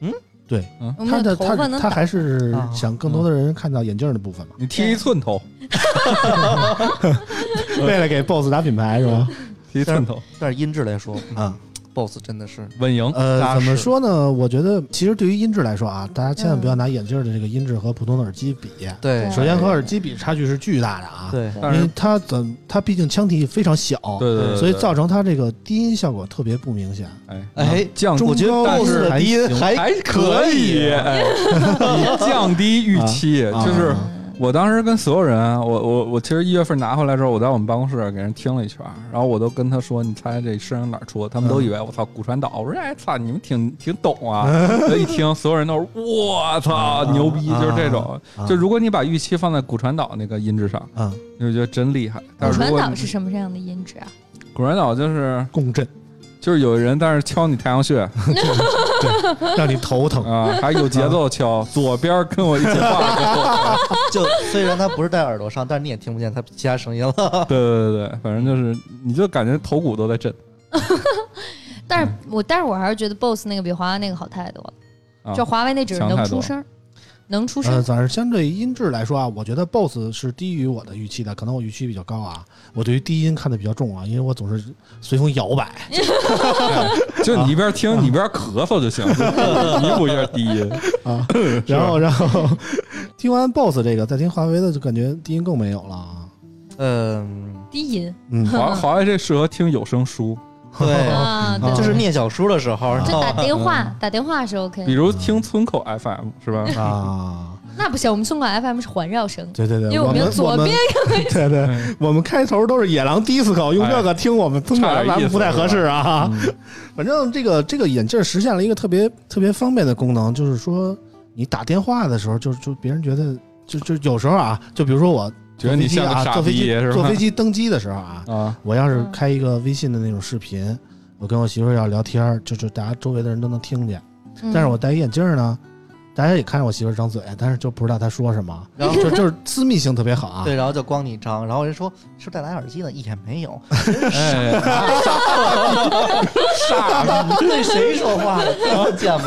嗯？对，我们的他头发能他还是啊。想更多的人看到眼镜儿的部分嘛，你剃一寸头，为了给 BOSS 打品牌是吧？剃一寸头，但是音质来说啊，，Boss 真的是稳赢。呃，怎么说呢？我觉得其实对于音质来说啊，大家千万不要拿眼镜儿的这个音质和普通的耳机比。对对首先和耳机比差距是巨大的啊，，对因为它怎它毕竟腔体非常小，对对对，所以造成它这个低音效果特别不明显。哎哎降中我觉得 Boss 低音还还还可以，降低预期，啊就是啊我当时跟所有人，我我我其实一月份拿回来之后，我在我们办公室给人听了一圈，然后我都跟他说，你猜这声音哪儿出的？他们都以为我操骨传导，我说哎操，你们挺挺懂啊！我 一听，所有人都说我操牛逼，就是这种。啊就如果你把预期放在骨传导那个音质上，嗯，你就觉得真厉害。但骨传导是什么样的音质啊？骨传导就是共振就是有人在那敲你太阳穴 让你头疼。啊，还有节奏敲，左边跟我一起画。就虽然他不是戴耳朵上，但是你也听不见他其他声音了。对对对对，反正就是你就感觉头骨都在震。但是我但是我还是觉得 BOSS 那个比华为那个好太多了。啊就华为那只能出声儿，能出呃，声。反正相对于音质来说啊，我觉得 BOSS 是低于我的预期的，可能我预期比较高啊。我对于低音看的比较重啊，因为我总是随风摇摆。就你一边听你一边咳嗽就行，弥补一下低音。啊，然后然后听完 BOSS 这个，再听华为的，就感觉低音更没有了啊。嗯，低音嗯，华华为这适合听有声书，对，啊，对，就是念小说的时候，就打电话，打电话是 OK 比。如听村口 FM 是吧？啊，那不行，我们村口 FM 是环绕声，对对对，因为我们有左边 对对，我们开头都是野狼 disco，用这个听我们中国差点意 FM 不太合适啊。嗯。反正这个这个眼镜实现了一个特别特别方便的功能，就是说你打电话的时候，就就别人觉得就就有时候啊，就比如说我觉得你像个啊，傻坐飞机逼是吧？坐飞机登机的时候啊，啊，我要是嗯开一个微信的那种视频，我跟我媳妇儿要聊天就，就是大家周围的人都能听见。嗯但是我戴一眼镜呢，大大家也看着我媳妇儿张嘴，但是就不知道她说什么，然后就 就是私密性特别好啊。对，然后就光你张，然后人说是不是戴蓝牙耳机呢？也没有，哎，傻逼，对谁说话呢？这么贱吗？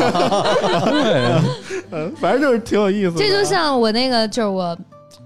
对，嗯，反正就是挺有意思的。这就像我那个，就是我。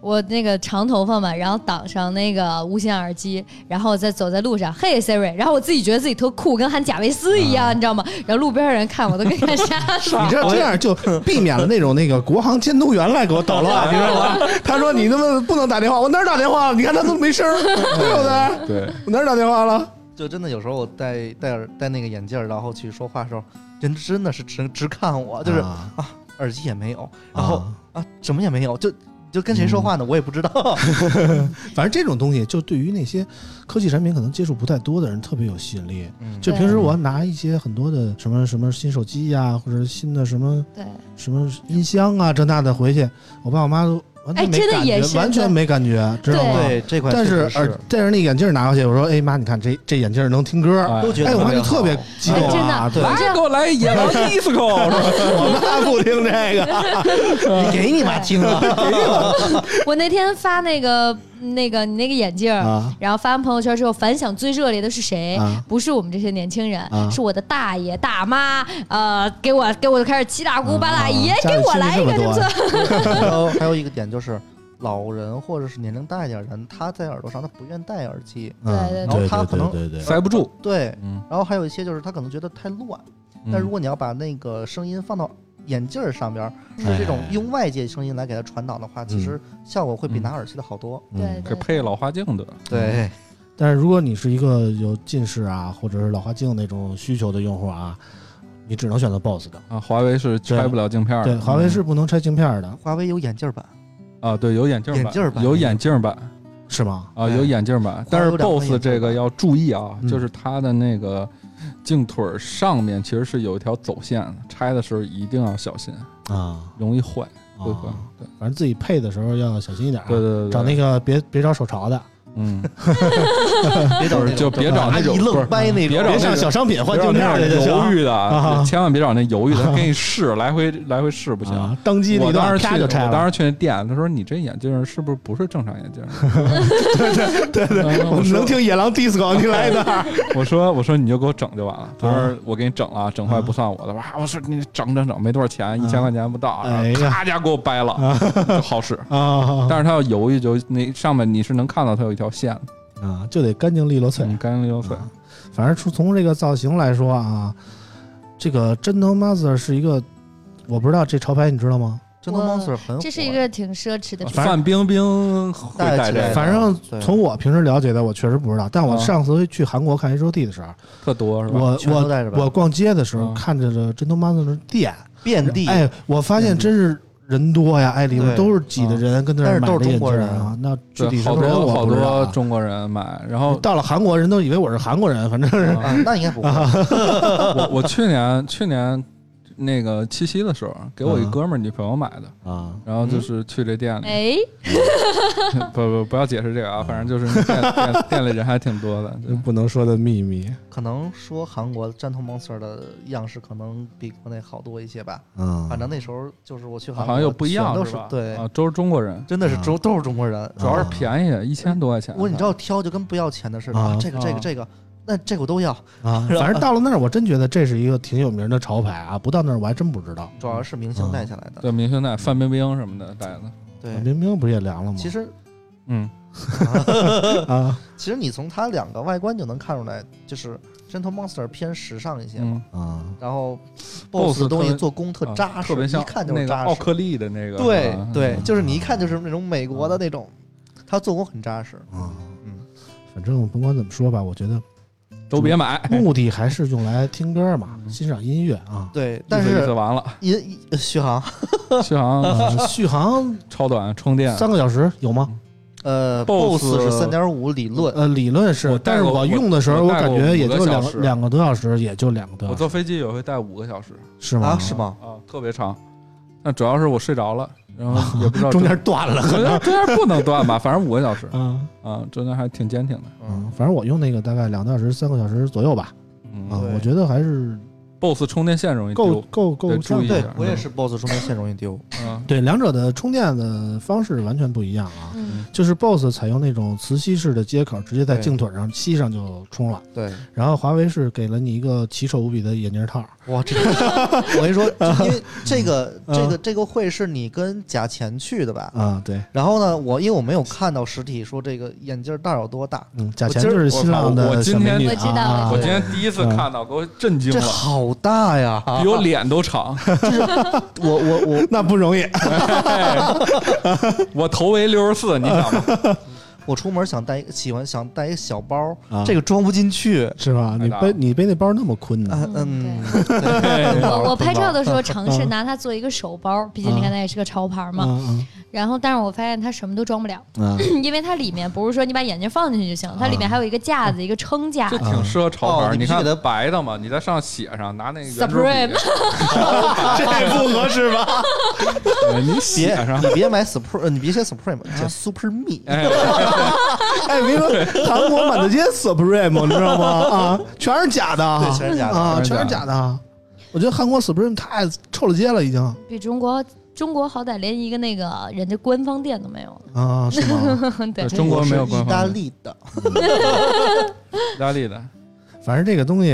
我那个长头发嘛，然后挡上那个无线耳机，然后再走在路上，嘿 Siri，然后我自己觉得自己特酷，跟喊贾维斯一样，你知道吗？然后路边的人看我都跟看瞎 似的。你这这样就避免了那种那个国航监督员来给我捣乱，你知道吗？他说你他妈不能打电话，我哪儿打电话了？你看他都没声儿，对不对？对，我哪儿打电话了？就真的有时候我戴戴耳戴那个眼镜儿，然后去说话的时候，人真的是直直看我，就是啊耳机也没有，然后啊啊什么也没有，就就跟谁说话呢？我也不知道。反正这种东西，就对于那些科技产品可能接触不太多的人，特别有吸引力。嗯就平时我拿一些很多的什么什么新手机呀、或者新的什么对，什么音箱啊这那的回去，我爸我妈都哎真的没感觉，也是完全没感觉，知道吗？对这块但是呃，但是那眼镜拿过去，我说：“哎妈，你看这这眼镜能听歌。哎都觉得哎，我妈就特别激动啊！来给我来野狼 disco，我妈不听这个。你给你妈听啊！我那天发那个那个你那个眼镜，啊。然后发完朋友圈之后，反响最热烈的是谁？啊。不是我们这些年轻人，啊。是我的大爷大妈，呃，给我给我就开始七大姑八大姨，啊给我来一个？还有还有一个点就是，老人或者是年龄大一点的人，他在耳朵上他不愿戴耳机，对对嗯然后他对可能对对对，塞不住。对。嗯，然后还有一些就是他可能觉得太乱，但如果你要把那个声音放到眼镜儿上边儿，是这种哎。用外界声音来给它传导的话，其实效果会比拿耳机的好多。嗯对给配老花镜的，对，但是如果你是一个有近视啊，或者是老花镜那种需求的用户啊，你只能选择 BOSS 的。啊，华为是拆不了镜片的。对，华为是不能拆镜片的，华为有眼镜版，啊，对，有眼镜眼镜版。有眼镜版。是吗？啊，哎有眼镜版，但是 BOSS 这个要注意啊，嗯。就是它的那个镜腿儿上面其实是有一条走线的，拆的时候一定要小心，啊容易坏，会坏啊，。对反正自己配的时候要小心一点啊。对对对，找那个别别找手潮的，嗯，别找就别找那种掰那种，别上小商品换镜片去就行犹豫的啊，千万别找那犹豫的，给你试，来回来回试不行。啊，当机我当时去。我当时去那店，他说你这眼镜是不是不是正常眼镜？对对对对我能听野狼 disco，你来一段。我说我说你就给我整就完了。他说我给你整了，整坏不算我的。哇，我说你整整整，没多少钱，一千块钱不到，咔家给我掰了，就好使。啊但是他要犹豫，就那上面你是能看到他有一条线了，啊，就得干净利落脆。嗯，干净利落脆。反正从从这个造型来说啊，这个真头 Master 是一个，我不知道这潮牌你知道吗？真的 monster 很火，这是一个挺奢侈的范冰冰会戴这个，戴起来反正从我平时了解的，我确实不知道。但我啊上次去韩国看 H O T 的时候，特多是吧？我我我逛街的时候啊看着了真头 Master 的店，遍地，哎，我发现真是人多呀，哎，里都是挤的人，跟那儿都是买的眼镜中国人啊。那具体什么人多好我不知道啊。多中国人买，然后到了韩国，人都以为我是韩国人，反正是啊，那应该不会。我我去年去年那个七夕的时候，给我一啊哥们儿女朋友买的，啊然后就是去这店里，哎，不不不要解释这个啊，反正就是店 店店里人还挺多的，就不能说的秘密。可能说韩国战斗 monster 的样式可能比国内好多一些吧。嗯，反正那时候就是我去韩国，好像又不一样全都是吧？对，啊，都是中国人，真的是都都是中国人。主要是便宜，一千多块钱。我你知道挑就跟不要钱的似的，这个这啊个这个，那这个我都要。啊，反正到了那儿，我真觉得这是一个挺有名的潮牌啊。不到那儿我还真不知道。主要是明星带下来的。对明星带范冰冰什么的带的，对，明明不是也凉了吗？其实嗯，啊其实你从它两个外观就能看出来，就是 Gentle monster 偏时尚一些嘛，嗯，啊，然后 BOSS 的东西做工特啊扎实，特别像一看就那个是扎实。奥克利的那个，对对，嗯就是你一看就是那种美国的那种，它做工很扎实。啊，嗯，反正甭管怎么说吧，我觉得都别买，目的还是用来听歌嘛，嗯欣赏音乐啊。对，但是完了，银 续航，续航呃续航超短，充电三个小时有吗？呃 BOSS 是三点五理论，呃，理论是但是我用的时候，我感觉也就两两个多小时，也就两个多小时，我坐飞机也会带五个小时是吗？啊，是？吗？啊，特别长。那主要是我睡着了，然后也不知道 中间断了，中间中间不能断吧，反正五个小时。啊啊，中间还挺坚挺的。嗯，反正我用那个大概两个小时、三个小时左右吧。嗯。啊，我觉得还是，BOSS 充电线容易够丢。够够得注意一对下我也是 BOSS 充电线容易丢，嗯，对，两者的充电的方式完全不一样啊。嗯，就是 BOSS 采用那种磁吸式的接口，直接在对镜腿上吸上就充了。对，然后华为是给了你一个奇丑无比的眼镜套，哇，这个我跟你说，就因为这个嗯这个这个会是你跟贾钱去的吧？啊，对，然后呢，我因为我没有看到实体说这个眼镜袋有多大，嗯，贾钱就是新浪我的我今天小美女我知道啊，我今天第一次看到，给我震惊这了，好大呀！比我脸都长。我我我 那不容易。我头围六十四，你想吧？我出门想带一个喜欢想带一个小包，啊这个装不进去。是吧？你背你背那包那么困呢？嗯嗯嗯，对我我拍照的时候 尝试拿它做一个手包，毕竟你看它也是个潮牌嘛。嗯然后，但是我发现它什么都装不了，因为它里面不是说你把眼镜放进去就行，它里面还有一个架子，一个撑架这。挺适合潮牌。哦你必须给它你看白的嘛，你在上写上，拿那个圆珠 Supreme 笔，这不合适吧？对你别写上你。别买 Supreme，你别写 Supreme，写 Super Me。哎，哎，我跟你说，韩国满大街 Supreme，你知道吗？啊，全是假的，对全是假的啊，全是假假的。我觉得韩国 Supreme 太臭了街了，已经比中国中国好歹连一个那个人家官方店都没有。啊，是吗？对，中国没有官方意大利的，意大利的，反正这个东西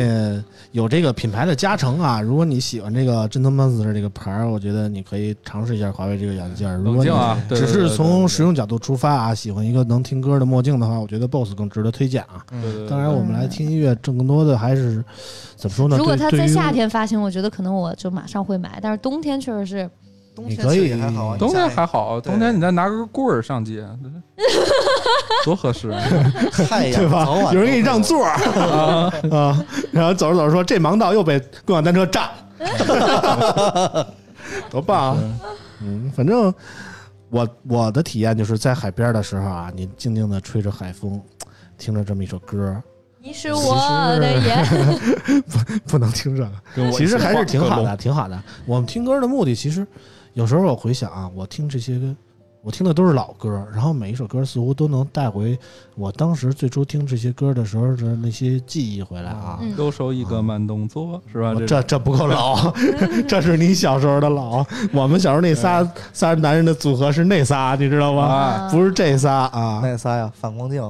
有这个品牌的加成啊。如果你喜欢这个 Gentleman's 这个牌儿，我觉得你可以尝试一下华为这个眼镜儿。如果你冷静啊，只是从对使用角度出发啊，喜欢一个能听歌的墨镜的话，我觉得 BOSS 更值得推荐啊。当然，我们来听音乐，更多的还是怎么说呢？如果它在夏天发行，我觉得可能我就马上会买，但是冬天确实是冬天可以实也还好啊。冬天还好，对冬天你再拿个棍儿上街，多合适啊！太阳对吧有人给你让座儿 啊，然后走着走着说这盲道又被共享单车占，多棒啊！嗯，反正我我的体验就是在海边的时候啊，你静静的吹着海风，听着这么一首歌，你是我的眼。不不能听这个，其实还是挺好的，挺好的。我们听歌的目的，其实有时候我回想啊，我听这些歌，我听的都是老歌，然后每一首歌似乎都能带回我当时最初听这些歌的时候的那些记忆回来啊。嗯右手一个慢动作，是吧？这这不够老，这是你小时候的老。我们小时候那仨仨男人的组合是那仨，你知道吗？啊，不是这仨啊，那仨呀，反光镜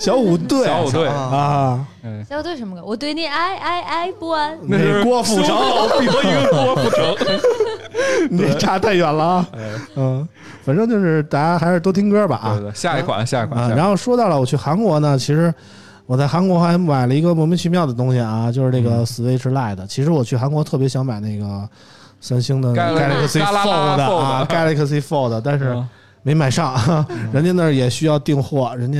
小虎队，小虎队啊小虎队什么歌？我对你爱爱爱不完。那是郭富城，比我一个郭富城。那差太远了啊。哎，嗯，反正就是大家还是多听歌吧啊。下一款，下一款，然后说到了我去韩国呢，其实我在韩国还买了一个莫名其妙的东西啊，就是这个 Switch Lite。其实我去韩国特别想买那个三星的 Galaxy Fold 啊，Galaxy Fold，但是嗯没买上，人家那儿也需要订货，人家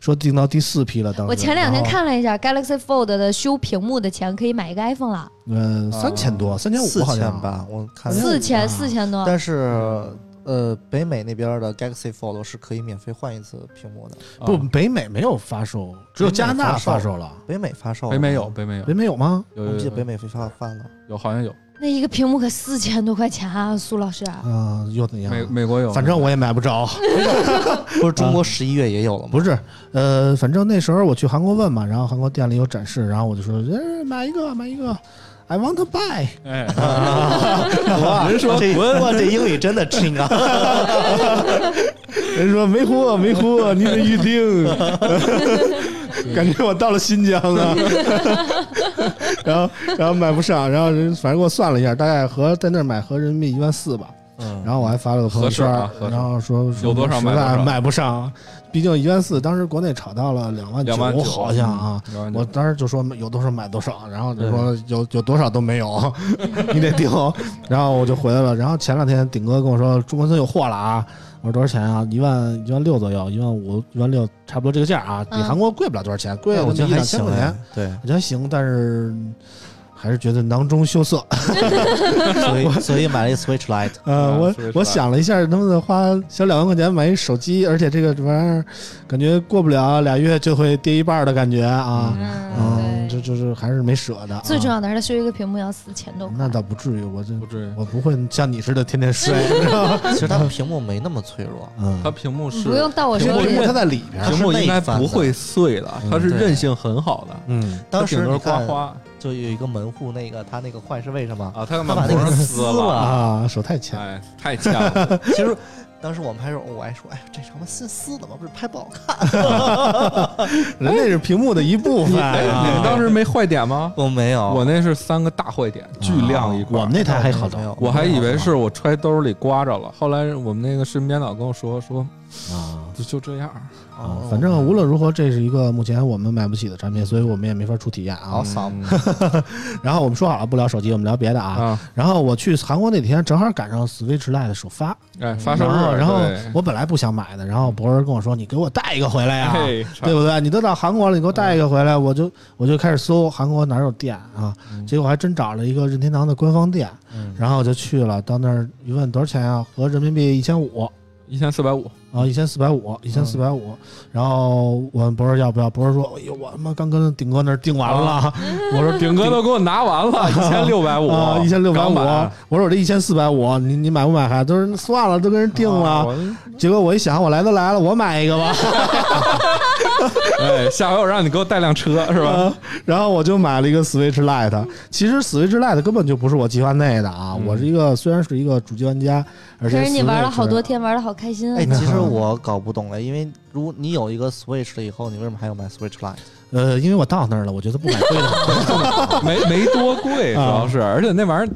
说订到第四批了。当时我前两天看了一下 Galaxy Fold 的修屏幕的钱，可以买一个 iPhone 了，嗯，三千多，三千五四好像千吧，我看四千啊四千多。但是呃，北美那边的 Galaxy Fold 是可以免费换一次屏幕的，不，啊北美没有发售，只有加拿大发售了。北美发售了北美有，，北美有北，美有吗？我记得北美非发发了，有，好像有，那一个屏幕可四千多块钱啊，苏老师。啊，又怎样？美美国有，反正我也买不着。不是中国十一月也有了吗？不是，呃，反正那时候我去韩国问嘛，然后韩国店里有展示，然后我就说，呃，买一个，买一个，I want to buy。哎，哇，人说这滚哇，这英语真的轻啊！人说没货，没货，你得预定。感觉我到了新疆啊，然后然后买不上，然后人反正给我算了一下，大概合在那儿买合人民币一万四吧。嗯，然后我还发了个朋友圈，啊然后说说有多少实买多少买不上，毕竟一万四，当时国内炒到了两万九好像啊。我当时就说有多少买多少，然后就说有有多少都没有，你得顶。然后我就回来了。然后前两天顶哥跟我说中关村有货了啊，我说多少钱啊？一万一万六左右，一万五一万六差不多这个价啊，比嗯韩国贵不了多少钱，贵了我觉得一还行哎两千块钱，，对，我觉得还行，但是还是觉得囊中羞涩。所以所以买了一 Switch Lite，呃，啊我我想了一下，能不能花小两万块钱买一手机，而且这个玩意儿感觉过不了俩月就会跌一半的感觉啊，嗯，嗯，就对。就是还是没舍得。啊最重要的是，它修一个屏幕要四千多块。那倒不至于，我这不至于。我不会像你似的天天摔？其实它屏幕没那么脆弱，嗯它，屏幕是不用到我手里屏幕它在里边儿，屏幕应该不会碎的，它是韧性很好的，嗯，当时刮花。就有一个门户，那个他那个坏是为什么？啊，他他把那个撕了，了。啊，手太欠。哎，太欠了。其实当时我们拍时候，我还说，哎呀，这他妈新撕的吗？不是拍不好看。人那是屏幕的一部分哎，啊。你们当时没坏点吗？我没有，我那是三个大坏点，巨亮一块。我们那台还好没有，我还以为是我揣兜里刮着了，后来我们那个视频编导跟我说说啊。就就这样，啊，反正无论如何，这是一个目前我们买不起的产品，所以我们也没法出体验啊。好。扫 嗯然后我们说好了不聊手机，我们聊别的啊。啊，然后我去韩国那天正好赶上 Switch Lite 首发，哎，发售然后日，然后我本来不想买的，然后博儿跟我说：“你给我带一个回来呀、嘿对不对？你都到韩国了，你给我带一个回来。”我就我就开始搜韩国哪儿有店啊，嗯。结果还真找了一个任天堂的官方店，然后我就去了，到那儿一问多少钱啊、合人民币一千五。一千四百五，啊，一千四百五，一千四百五。然后我问博士要不要，博士说：“哎呦，我他妈刚跟顶哥那儿订完了。我说：“顶哥都给我拿完了，一千六百五啊，一千六百五。我说：“我这一千四百五，你你买不买？”还都是算了，都跟人定了。啊结果我一想，我来都来了，我买一个吧。哎，下回我让你给我带辆车 是吧？啊然后我就买了一个 Switch Lite。其实 Switch Lite 根本就不是我计划内的啊！嗯我是一个虽然是一个主机玩家，而且可是你玩了好多天，玩的好开心啊哎，！其实我搞不懂了，因为如果你有一个 Switch 了以后，你为什么还要买 Switch Lite？呃，因为我到那儿了，我觉得不买贵的。没没多贵，主啊要是，而且那玩意儿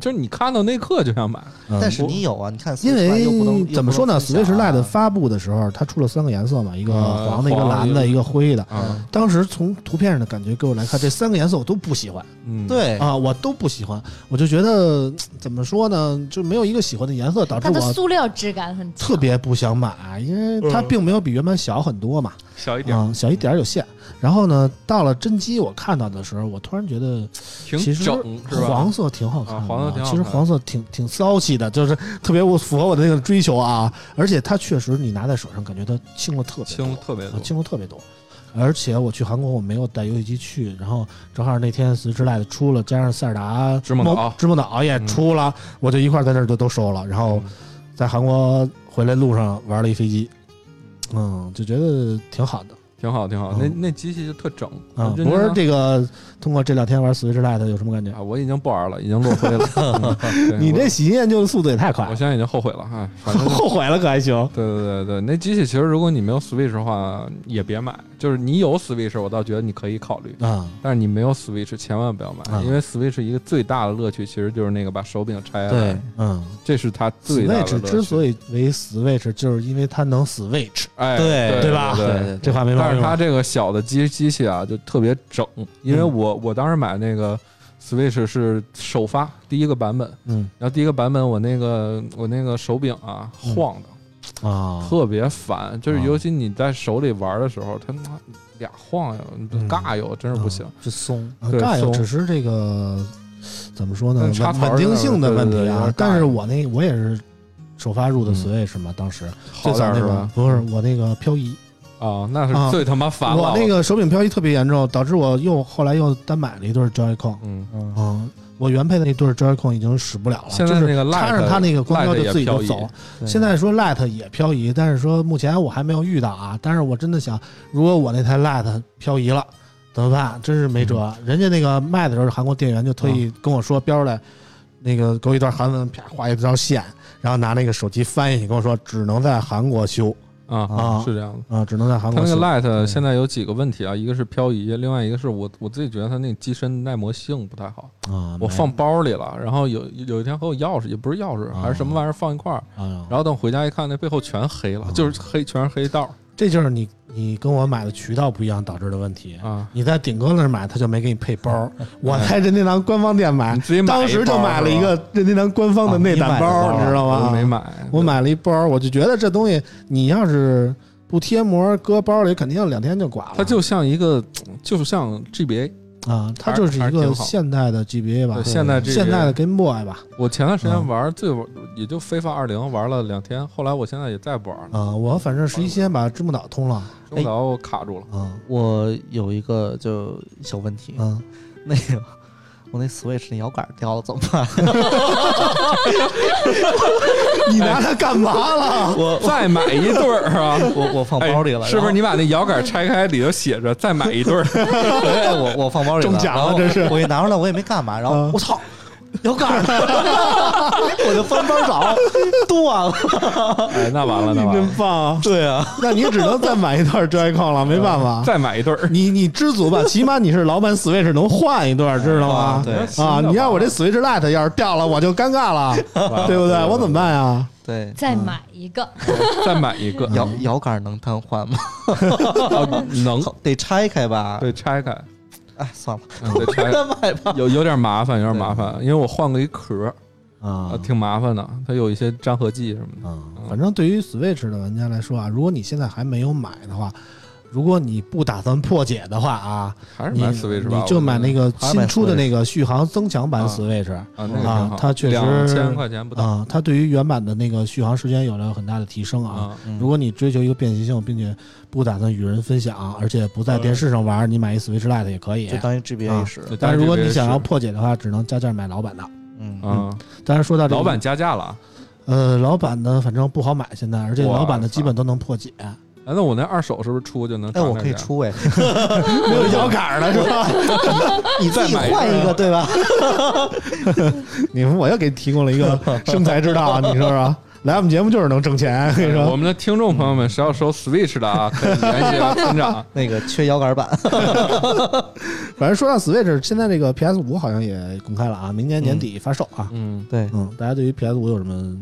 就是你看到那刻就想买，嗯但是你有啊，你看因 Lite 又不能为怎么说呢？Switch Lite 发布的时候，它出了三个颜色嘛，一个呃黄的，一个蓝的，一个灰的。啊，当时从图片上的感觉给我来看，这三个颜色我都不喜欢嗯，对啊，我都不喜欢。我就觉得怎么说呢，就没有一个喜欢的颜色，导致它的我塑料质感很特别不想买，因为它并没有比原版小很多嘛，小一点，啊，小一点儿有限。然后呢，到了真机我看到的时候，我突然觉得挺其实整？黄色挺好看的、啊黄色挺好看其实黄色挺挺骚气的，就是特别我符合我的那个追求啊。而且它确实你拿在手上，感觉它轻了特别多轻特别多啊，轻了特别多。而且我去韩国，我没有带游戏机去，然后正好那天 Switch Lite 出了，加上塞尔达芝麻岛梦芝麻岛也出了，我就一块儿在那儿就都收了。然后嗯在韩国回来路上玩了一飞机，嗯，就觉得挺好的挺好挺好，嗯那那机器就特整啊。不是这个，通过这两天玩 Switch Lite 有什么感觉？啊，我已经不玩了，已经落灰了。你这喜新厌旧的速度也太快了，我现在已经后悔了哈，后悔了可还行？对对对对，那机器其实如果你没有 Switch 的话，也别买。就是你有 Switch，我倒觉得你可以考虑，啊，但是你没有 Switch，千万不要买，啊。因为 Switch 一个最大的乐趣其实就是那个把手柄拆下来对，嗯。这是它最大的乐，Switch。之所以为 Switch，就是因为它能 Switch，哎，对对对吧？对对。对这话没毛但是。它这个小的机机器啊，就特别整，因为我我当时买那个 Switch 是首发第一个版本，嗯。然后第一个版本我那个我那个手柄啊嗯。晃的，啊，特别烦，就是啊尤其你在手里玩的时候，它妈俩晃悠，嗯尬悠，真是不行。就松。啊尬悠只是这个怎么说呢？稳稳定性的问题。啊但是我那我也是首发入的嗯 Switch 嘛，当时好最早那个点儿是吧？不是我那个漂移，啊，那是啊最他妈烦了。我那个手柄漂移特别严重，导致我又后来又单买了一对 Joy-Con。嗯，嗯，嗯，我原配的那对 Joy-Con 已经使不了了，就是现在那个插上它那个光标就自己就走。现在说 Lite 也漂移，但是说目前我还没有遇到啊。但是我真的想，如果我那台 Lite 漂移了，怎么办？真是没辙。人家那个卖的时候，韩国店员就特意跟我说标出来，那个给我一段韩文，啪画一条线，然后拿那个手机翻译去跟我说，只能在韩国修啊啊是这样的。啊，只能在韩国修。它那个 Light 现在有几个问题啊，一个是漂移，另外一个是我我自己觉得它那个机身耐磨性不太好。啊，我放包里了，然后有有一天和我钥匙也不是钥匙，还是什么玩意儿放一块儿，啊，然后等回家一看，那背后全黑了，就是黑，全是黑道这就是你你跟我买的渠道不一样导致的问题。啊。你在顶哥那儿买，他就没给你配包。我在任天堂官方店买当时就买了一个任天堂官方的内胆啊包，你知道吗？我没买，我买了一包，我就觉得这东西你要是不贴膜，搁包里肯定两天就刮了。它就像一个，就像 GBA。啊，它就是一个现代的 GBA 吧对，现代 GBA 现代的 Game Boy 吧。我前段时啊间玩最玩也就非法二零玩了两天，后来我现在也再不玩了，啊，我反正十一先把支木岛通了。中岛我卡住了。啊我有一个就小问题，啊 那个我那 Switch 那摇杆掉了怎么办？你拿它干嘛了？我再买一对儿是吧？我我放包里了，哎是不是？你把那摇杆拆开，里头写着再买一对儿？我我放包里了，中奖了然后这是我一拿出来，我也没干嘛，然后嗯我操，摇杆呢，我就翻包找，断了。哎，那完了，那你真完了，棒啊！对啊，那你只能再买一段 Joy-Con 了，没办法。再买一对儿。你你知足吧，起码你是老版 Switch 能换一段，知道吗？对啊，你要我这 Switch Lite 要是掉了，我就尴尬了，对不对？我怎么办呀？对，再买一个，再买一个，摇摇杆能瘫痪吗？啊能得拆开吧？对拆开，哎，算了，嗯再 买吧。有有点麻烦，有点麻烦，因为我换过一壳儿，啊啊，挺麻烦的，它有一些粘合剂什么的。啊，反正对于 Switch 的玩家来说啊，如果你现在还没有买的话，如果你不打算破解的话啊，你还是买 Switch 吧，你就买那个新出的那个续航增强版啊 Switch 啊，那个，啊它确实两千块钱不到。啊，它对于原版的那个续航时间有了很大的提升啊。啊。嗯。如果你追求一个便携性，并且不打算与人分享，而且不在电视上玩，你买一 Switch Lite 也可以。就。当一 GBA 使，对但是如果你想要破解的话，只能加价买老版的。嗯。啊，当然说到这个老版加价了。啊。呃，老版的反正不好买，现在，而且老版的基本都能破解，哎，那我那二手是不是出就能？哎，我可以。出哎，没有摇杆了是吧？你自己再买一个换一个对吧？你们我又给提供了一个生财之道啊，你说说？来我们节目就是能挣钱，跟你说。我们的听众朋友们，谁要收 Switch 的啊，可以联系啊村长。那个缺摇杆版，反正说到 Switch，现在这个 PS 五好像也公开了啊，明年年底发售啊。嗯，对，嗯，大家对于 PS 五有什么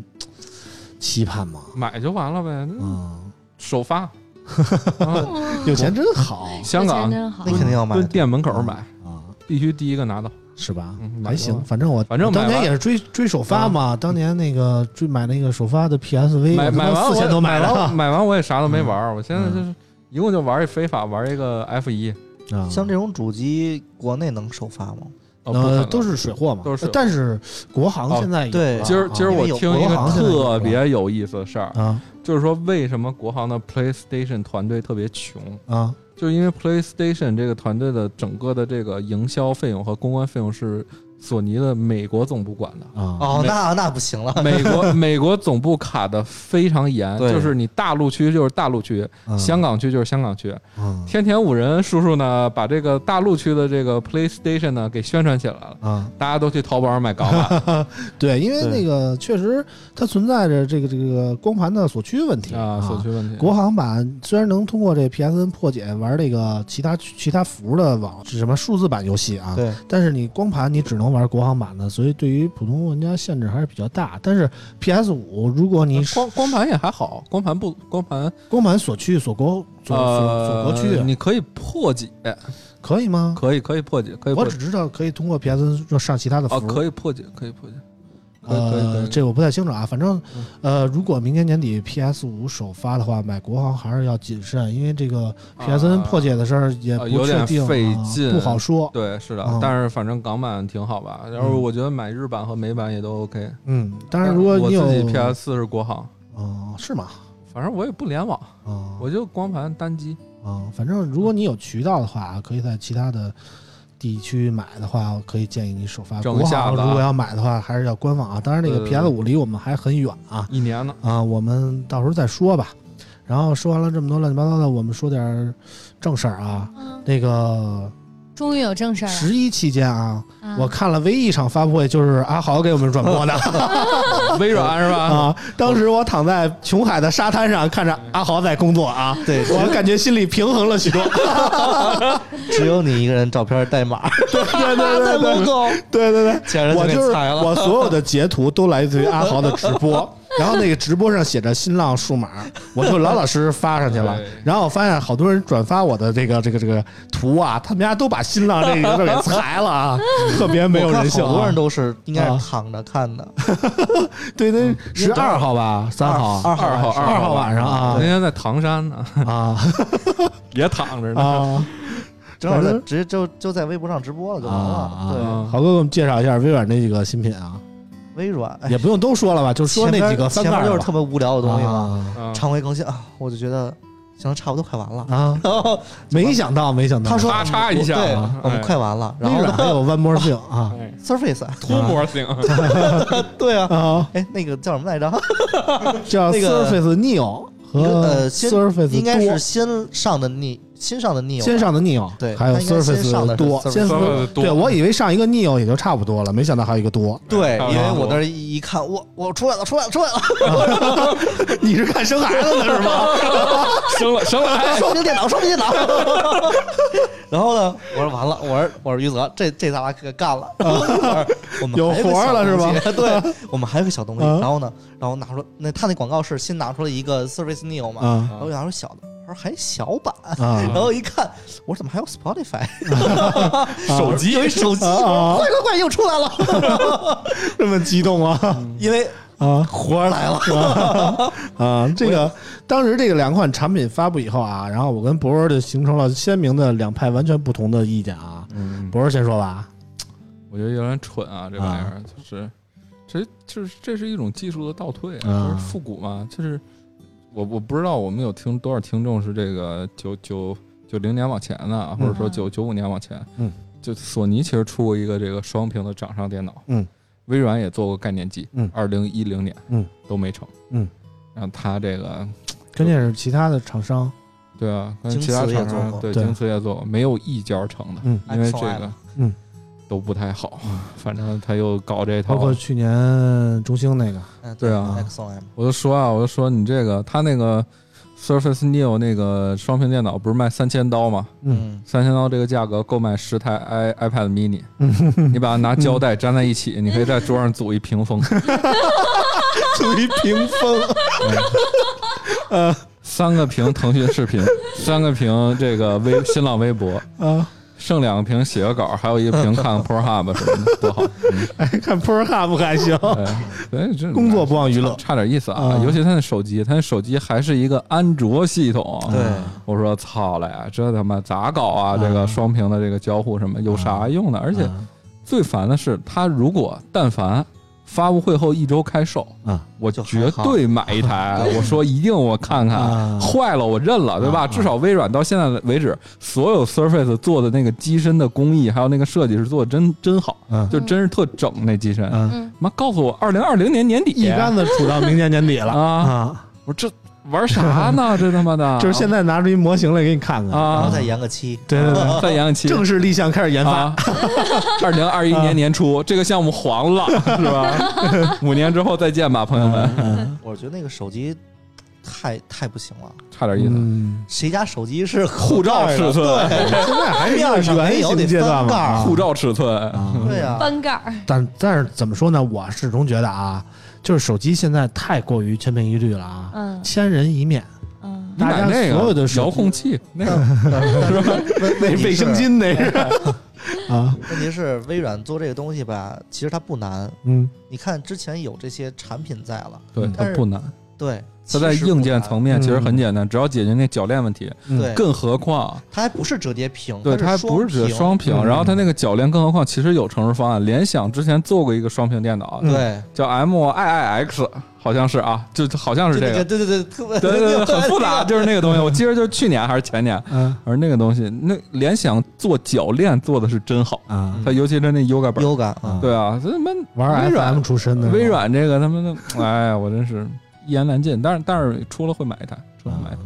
期盼吗？买就完了呗，嗯，首发。啊。有钱真好。香港那。肯定要买蹲。店门口买，啊，必须第一个拿到。是吧？嗯？还行，反正我反正当年也是追追首发嘛，当年那个追买那个首发的 PSV，买买完四千多我买买的完买完我也啥都没玩儿，我现在嗯。就是一共就玩一非法，玩一个 F 一。啊，像这种主机，国内能首发吗？呃都是水货嘛，都是但是国行哦现在有对。今儿今儿啊。我听一个特别有意思的事儿，啊就是说为什么国行的 PlayStation 团队特别穷，啊。就是因为 PlayStation 这个团队的整个的这个营销费用和公关费用是索尼的美国总部管的。啊哦，那那不行了。美国美国总部卡的非常严，就是你大陆区就是大陆区，啊香港区就是香港区。啊天田五人叔叔呢，把这个大陆区的这个 PlayStation 呢给宣传起来了，啊，大家都去淘宝上买港版 对，因为那个确实它存在着这个这个光盘的锁区问题啊，锁区问题。国行版虽然能通过这 PSN 破解玩这个其他其他服的网是什么数字版游戏啊，对，但是你光盘你只能玩国行版的，所以对于普通玩家限制还是比较大。但是 PS 五如果你光光盘也还好，光盘不光盘光盘锁区锁国锁锁锁国区呃，你可以破解，可以吗？可以可以破解，可以我只知道可以通过 PSN 上其他的服。哦，可以破解，可以破解，呃，以。这我不太清楚啊，反正嗯，呃，如果明年年底 PS 五首发的话，买国行还是要谨慎，因为这个 PSN 破解的事儿也不啊有点确定，费啊劲不好说。对，是的嗯，但是反正港版挺好吧。然后我觉得买日版和美版也都 OK。嗯，当然如果你有我自己 PS 四是国行，嗯，是吗？反正我也不联网，啊我就光盘单机。啊，反正如果你有渠道的话，可以在其他的地区买的话，我可以建议你首发。如果要买的话，还是要官网啊。当然，那个 PS 五离我们还很远啊一年呢，啊，我们到时候再说吧。然后说完了这么多乱七八糟的，我们说点儿正事儿啊。嗯那个终于有正事儿十一期间啊，我看了唯一一场发布会，就是阿豪给我们转播的 微软是吧？啊。当时我躺在琼海的沙滩上，看着阿豪在工作啊，对，我感觉心里平衡了许多。只有你一个人照片代码，对对对带对对对我就是。我所有的截图都来自于阿豪的直播，然后那个直播上写着新浪数码，我就老老实实发上去了。然后我发现好多人转发我的这个这个这个图啊，他们家都把新浪这个字给裁了啊，特别没有人性啊。好多人都是应该啊是躺着看的，对，那十二号吧，三号，二二号二号晚上啊那天在唐山呢，啊 也躺着呢。啊正好在直接就就在微博上直播了就完了。啊！对，嗯豪哥给我们介绍一下微软那几个新品啊，微软。哎也不用都说了吧，就说那几个翻盖就是特别无聊的东西嘛。常规更新啊，我就觉得行了，差不多快完了。啊，然后没想到，没想到，他说咔嚓一下。我们哎快完了。然微后还有 One More Thing 啊，Surface，脱模型，对啊，啊，哎，那个叫什么来着？叫那个 Surface Neo 和 Surface 应该是先上的 Neo，新上的 Neo，先上的 Neo，对还有 Surface 上的多，Surface 先 Surface 多对我以为上一个 Neo 也就差不多了，没想到还有一个多。对，因为我那儿一一看，我我出来了，出来了，出来了，你是看生孩子的是吗？生 了生了，哎双屏电脑，双屏电脑。然后呢，我说完了，我说我说于泽，这这咱俩可干了。我们有活了是吧？对，我们还有个小东西。嗯然后呢，然后拿出那他那广告是新拿出了一个 Surface Neo 嘛，啊然后我拿出小的，还小版。啊 然后一看，我说怎么还有 Spotify 手机有一手机，啊啊快快 快，又出来了，这么激动啊因为啊活儿来了。啊！这个当时这个两款产品发布以后啊，然后我跟博儿就形成了鲜明的两派完全不同的意见啊。嗯，博儿先说吧，我觉得有点蠢啊，这玩意儿就是，这就是这是一种技术的倒退啊，啊就是复古嘛，就是我我不知道我们有听多少听众是这个九九九零年往前的，或者说嗯。九九五年往前，嗯，就索尼其实出过一个这个双屏的掌上电脑，嗯，微软也做过概念机，嗯。二零一零年，嗯，都没成，嗯，然后他这个关键是其他的厂商，对啊，其他厂商对对京瓷也做过，没有一家成的，嗯因为这个嗯都不太好，反正他又搞这套，包括去年中兴那个，嗯对啊，XOM 我就说啊，我就说你这个，他那个 Surface Neo 那个双屏电脑不是卖三千刀吗？嗯，三千刀这个价格购买十台 i iPad mini，你把它拿胶带粘在一起，你可以在桌上组一屏风，组一屏风，三个屏腾讯视频，三个屏这个微新浪微博，啊，剩两个屏写个稿，还有一个屏看看 Pornhub 什么的，多好。嗯哎，看 Pornhub 还行，哎，这工作不忘娱乐差差点意思啊。啊尤其他那手机，他那手机还是一个安卓系统。对，我说操了呀，这他妈咋搞啊？啊这个双屏的这个交互什么有啥用呢？而且啊最烦的是，他如果但凡发布会后一周开售，啊，我绝对买一台。我说一定我看看啊，坏了我认了，对吧？啊至少微软到现在为止，所有 Surface 做的那个机身的工艺，还有那个设计是做的真真好，嗯就真是特整那机身。妈告诉我，二零二零年年底一竿子杵到明年年底了啊！啊，我说这玩啥呢？这他妈的，就是现在拿出一模型来给你看看，啊。然后再延个期。对对对，再延个期，正式立项开始研发，啊，二零二一年年初，这个项目黄了，是吧？五年之后再见吧，朋友们，嗯我觉得那个手机太太不行了，差点意思。嗯，谁家手机是护照尺寸。对，现在还是一个面上没原型阶段嘛，翻盖儿。啊护照尺寸，啊。对呀，翻盖，但但是怎么说呢？我始终觉得啊，就是手机现在太过于千篇一律了啊，嗯。千人一面，嗯，你买大家那个所有的遥控器，那个。是 吧？那卫生巾那是 啊，问题是微软做这个东西吧，其实它不难。嗯。你看之前有这些产品在了，对，它不难，对，它在硬件层面其实很嗯简单，只要解决那铰链问题。嗯对，更何况，它还不是折叠屏，对，它还不是只是双屏，嗯然后它那个铰链，更何况其实有成熟方案。联想之前做过一个双屏电脑，嗯对，叫 MIIX，好像是啊，就好像是这个，对对对，特别对对对，很复杂，就是那个东西。我记得就是去年还是前年，嗯而那个东西，那联想做铰链做的是真好，啊，它尤其是那 Yoga 本儿，Yoga 啊，对啊，这他妈玩微软出身的微软这个他妈的，哎呀，我真是一言难尽。但是但是出了会买一台，出了会买一台。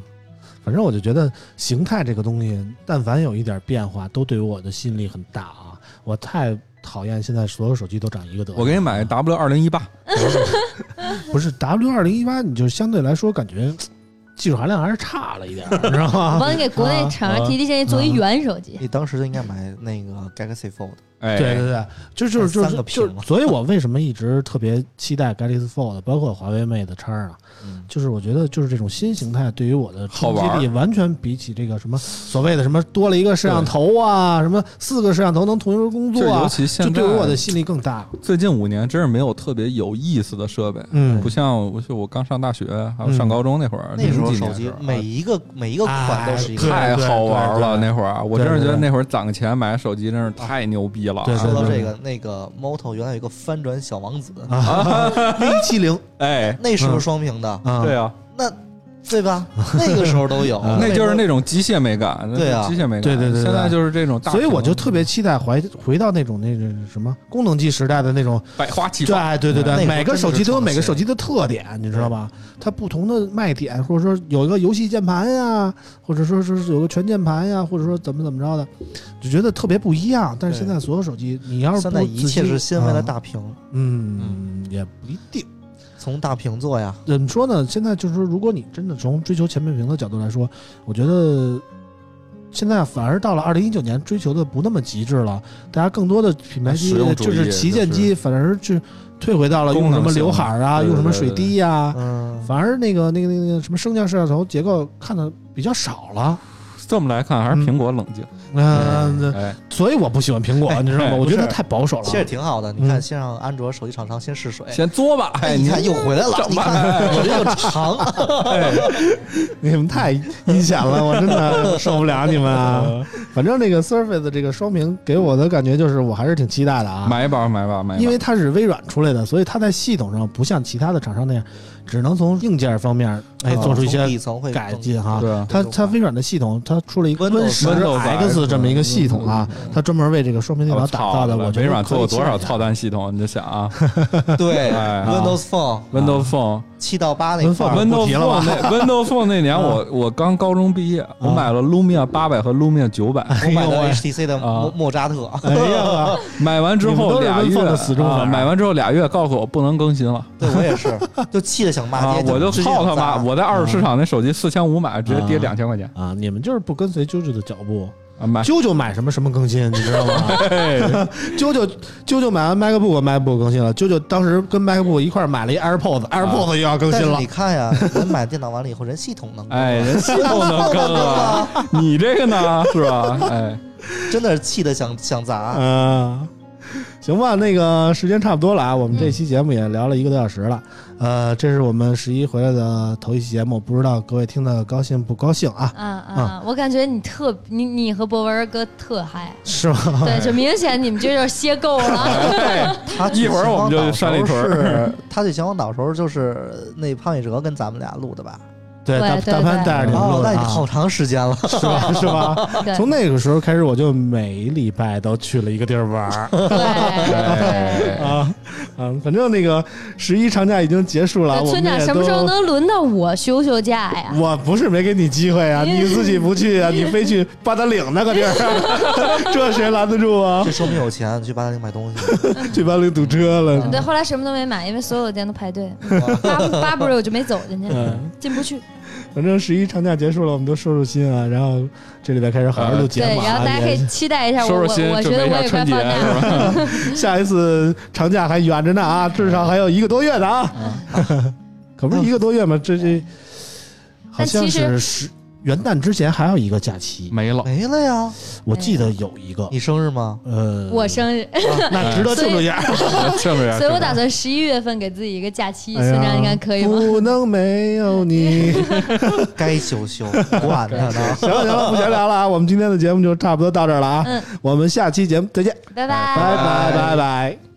反正我就觉得形态这个东西，但凡有一点变化，都对于我的吸引力很大啊！我太讨厌现在所有手机都长一个德。我给你买 W 二零一八，不是 W 二零一八，你就相对来说感觉技术含量还是差了一点儿，你知道我吗？帮你给国内厂商提提建议，做一原手机。你当时就应该买那个 Galaxy Fold，哎，对对对，就就是就三是个屏就，所以我为什么一直特别期待 Galaxy Fold，包括华为 Mate 叉啊，嗯，就是我觉得就是这种新形态对于我的冲击力，完全比起这个什么所谓的什么多了一个摄像头啊，什么四个摄像头能同时工作啊就尤，其现在对于我的吸引力更大。最近五年真是没有特别有意思的设备，嗯。不像我就我刚上大学还有上高中那会儿，那时候手机每一个每一个款都是一个。太好玩了。那会儿啊我真是觉得那会儿攒个钱买手机真是太牛逼了。对对对说到这个，那个 Moto 原来有一个翻转小王子啊，V 七零哎，那是不是双屏的？啊，对啊，那对吧？那个时候都有，那就是那种机械美感，对啊机械美感。对对对对现在就是这种大，所以我就特别期待回回到那种那个什么功能机时代的那种百花齐，放。哎对对对，每个手机都有每个手机的特点，你知道吧？它不同的卖点，或者说有一个游戏键盘呀，或者说是有个全键盘呀，或者说怎么怎么着的，就觉得特别不一样。但是现在所有手机，你要是现在不一切是先为了啊大屏，嗯，也不一定。从大屏做呀。怎么说呢？现在就是说，如果你真的从追求全面屏的角度来说，我觉得现在反而到了二零一九年，追求的不那么极致了。大家更多的品牌机就是旗舰机，反而是退回到了用什么刘海儿啊，用什么水滴呀、嗯，反而那个那个那个什么升降摄像头结构看的比较少了。这么来看，还是苹果冷静。嗯、哎，所以我不喜欢苹果，哎你知道吗？哎我觉得它太保守了。其实挺好的。你看，先让安卓手机厂商先试水，先作吧。哎，哎，你看又回来了，我这又长，你们太阴险了，我真的 受不了你们啊！反正这个 Surface 的这个双屏给我的感觉就是，我还是挺期待的啊。买吧，买吧，买吧。因为它是微软出来的，所以它在系统上不像其他的厂商那样，只能从硬件方面哎啊做出一些改进哈。它它微软的系统，它出了一个 Windows Win 十 Windows X 这么一个系统啊，它专门为这个双屏电脑打造的。我觉得微软做过多少操蛋系统？你就想啊 对哎，Windows Phone，Windows Phone。七到八那块儿，Windows 不提了吧？Phone 那 Windows Phone 那年我我刚高中毕业，我买了 Lumia 八百和 Lumia 九百，我买的 HTC 的莫啊。莫扎特，哎呀，买完之后俩月的死忠粉啊。买完之后俩月告诉我不能更新了对我也是，就气得想骂啊街，，我就操他妈！我在二手市场那手机四千五买，直接跌啊。两千块钱。啊！你们就是不跟随啾啾的脚步，啊买。啾啾买什么什么更新，你知道吗？嘿 啾啾啾啾买完 MacBook，MacBook 更新了。啾啾当时跟 MacBook 一块儿买了一 AirPods，AirPods 又要更新了你。看呀，人买电脑完了以后，人系统能更，哎，人系统能 更啊，你这个呢是吧？哎，真的是气得想想砸。嗯，行吧，那个时间差不多了啊，我们这期节目也聊了一个多小时了。呃，这是我们十一回来的头一期节目，不知道各位听的高兴不高兴啊？啊啊！我感觉你特你你和博文哥特嗨，是吗？对，就明显你们这就是歇够了。他一会儿我们就上了一屯儿是他去秦皇岛时候，就是那潘一哲跟咱们俩录的吧？对，大潘带着你们录好长时间了。是吧？是吧？从那个时候开始，我就每礼拜都去了一个地儿玩儿 啊啊！反正那个十一长假已经结束了，村长什么时候能轮到我休休假呀？我不是没给你机会啊，你自己不去啊，你非去八达岭那个地儿，这谁拦得住啊这？说明有钱，去八达岭买东西。去八达岭堵车了。对，后来什么都没买，因为所有的店都排队，巴巴不瑞我就没走进去，嗯，进不去。反正十一长假结束了，我们都收收心啊，然后这礼拜开始好好录节对，目啊。然后大家可以期待一下我，我收收心，我准备一觉得我也快下春节放假了。是吧？下一次长假还远着呢啊，至少还有一个多月呢啊，可不是一个多月吗？这这好像是十元旦之前还有一个假期，没了，没了呀，我记得有一个，你生日吗？呃，我生日，那值得庆祝一下。庆祝一下。所以我打算十一月份给自己一个假期。哎呀村长，你看可以吗？不能没有你。该休休，管他呢。行了行了，不闲聊了啊，我们今天的节目就差不多到这儿了啊，嗯，我们下期节目再见，拜拜拜拜拜拜。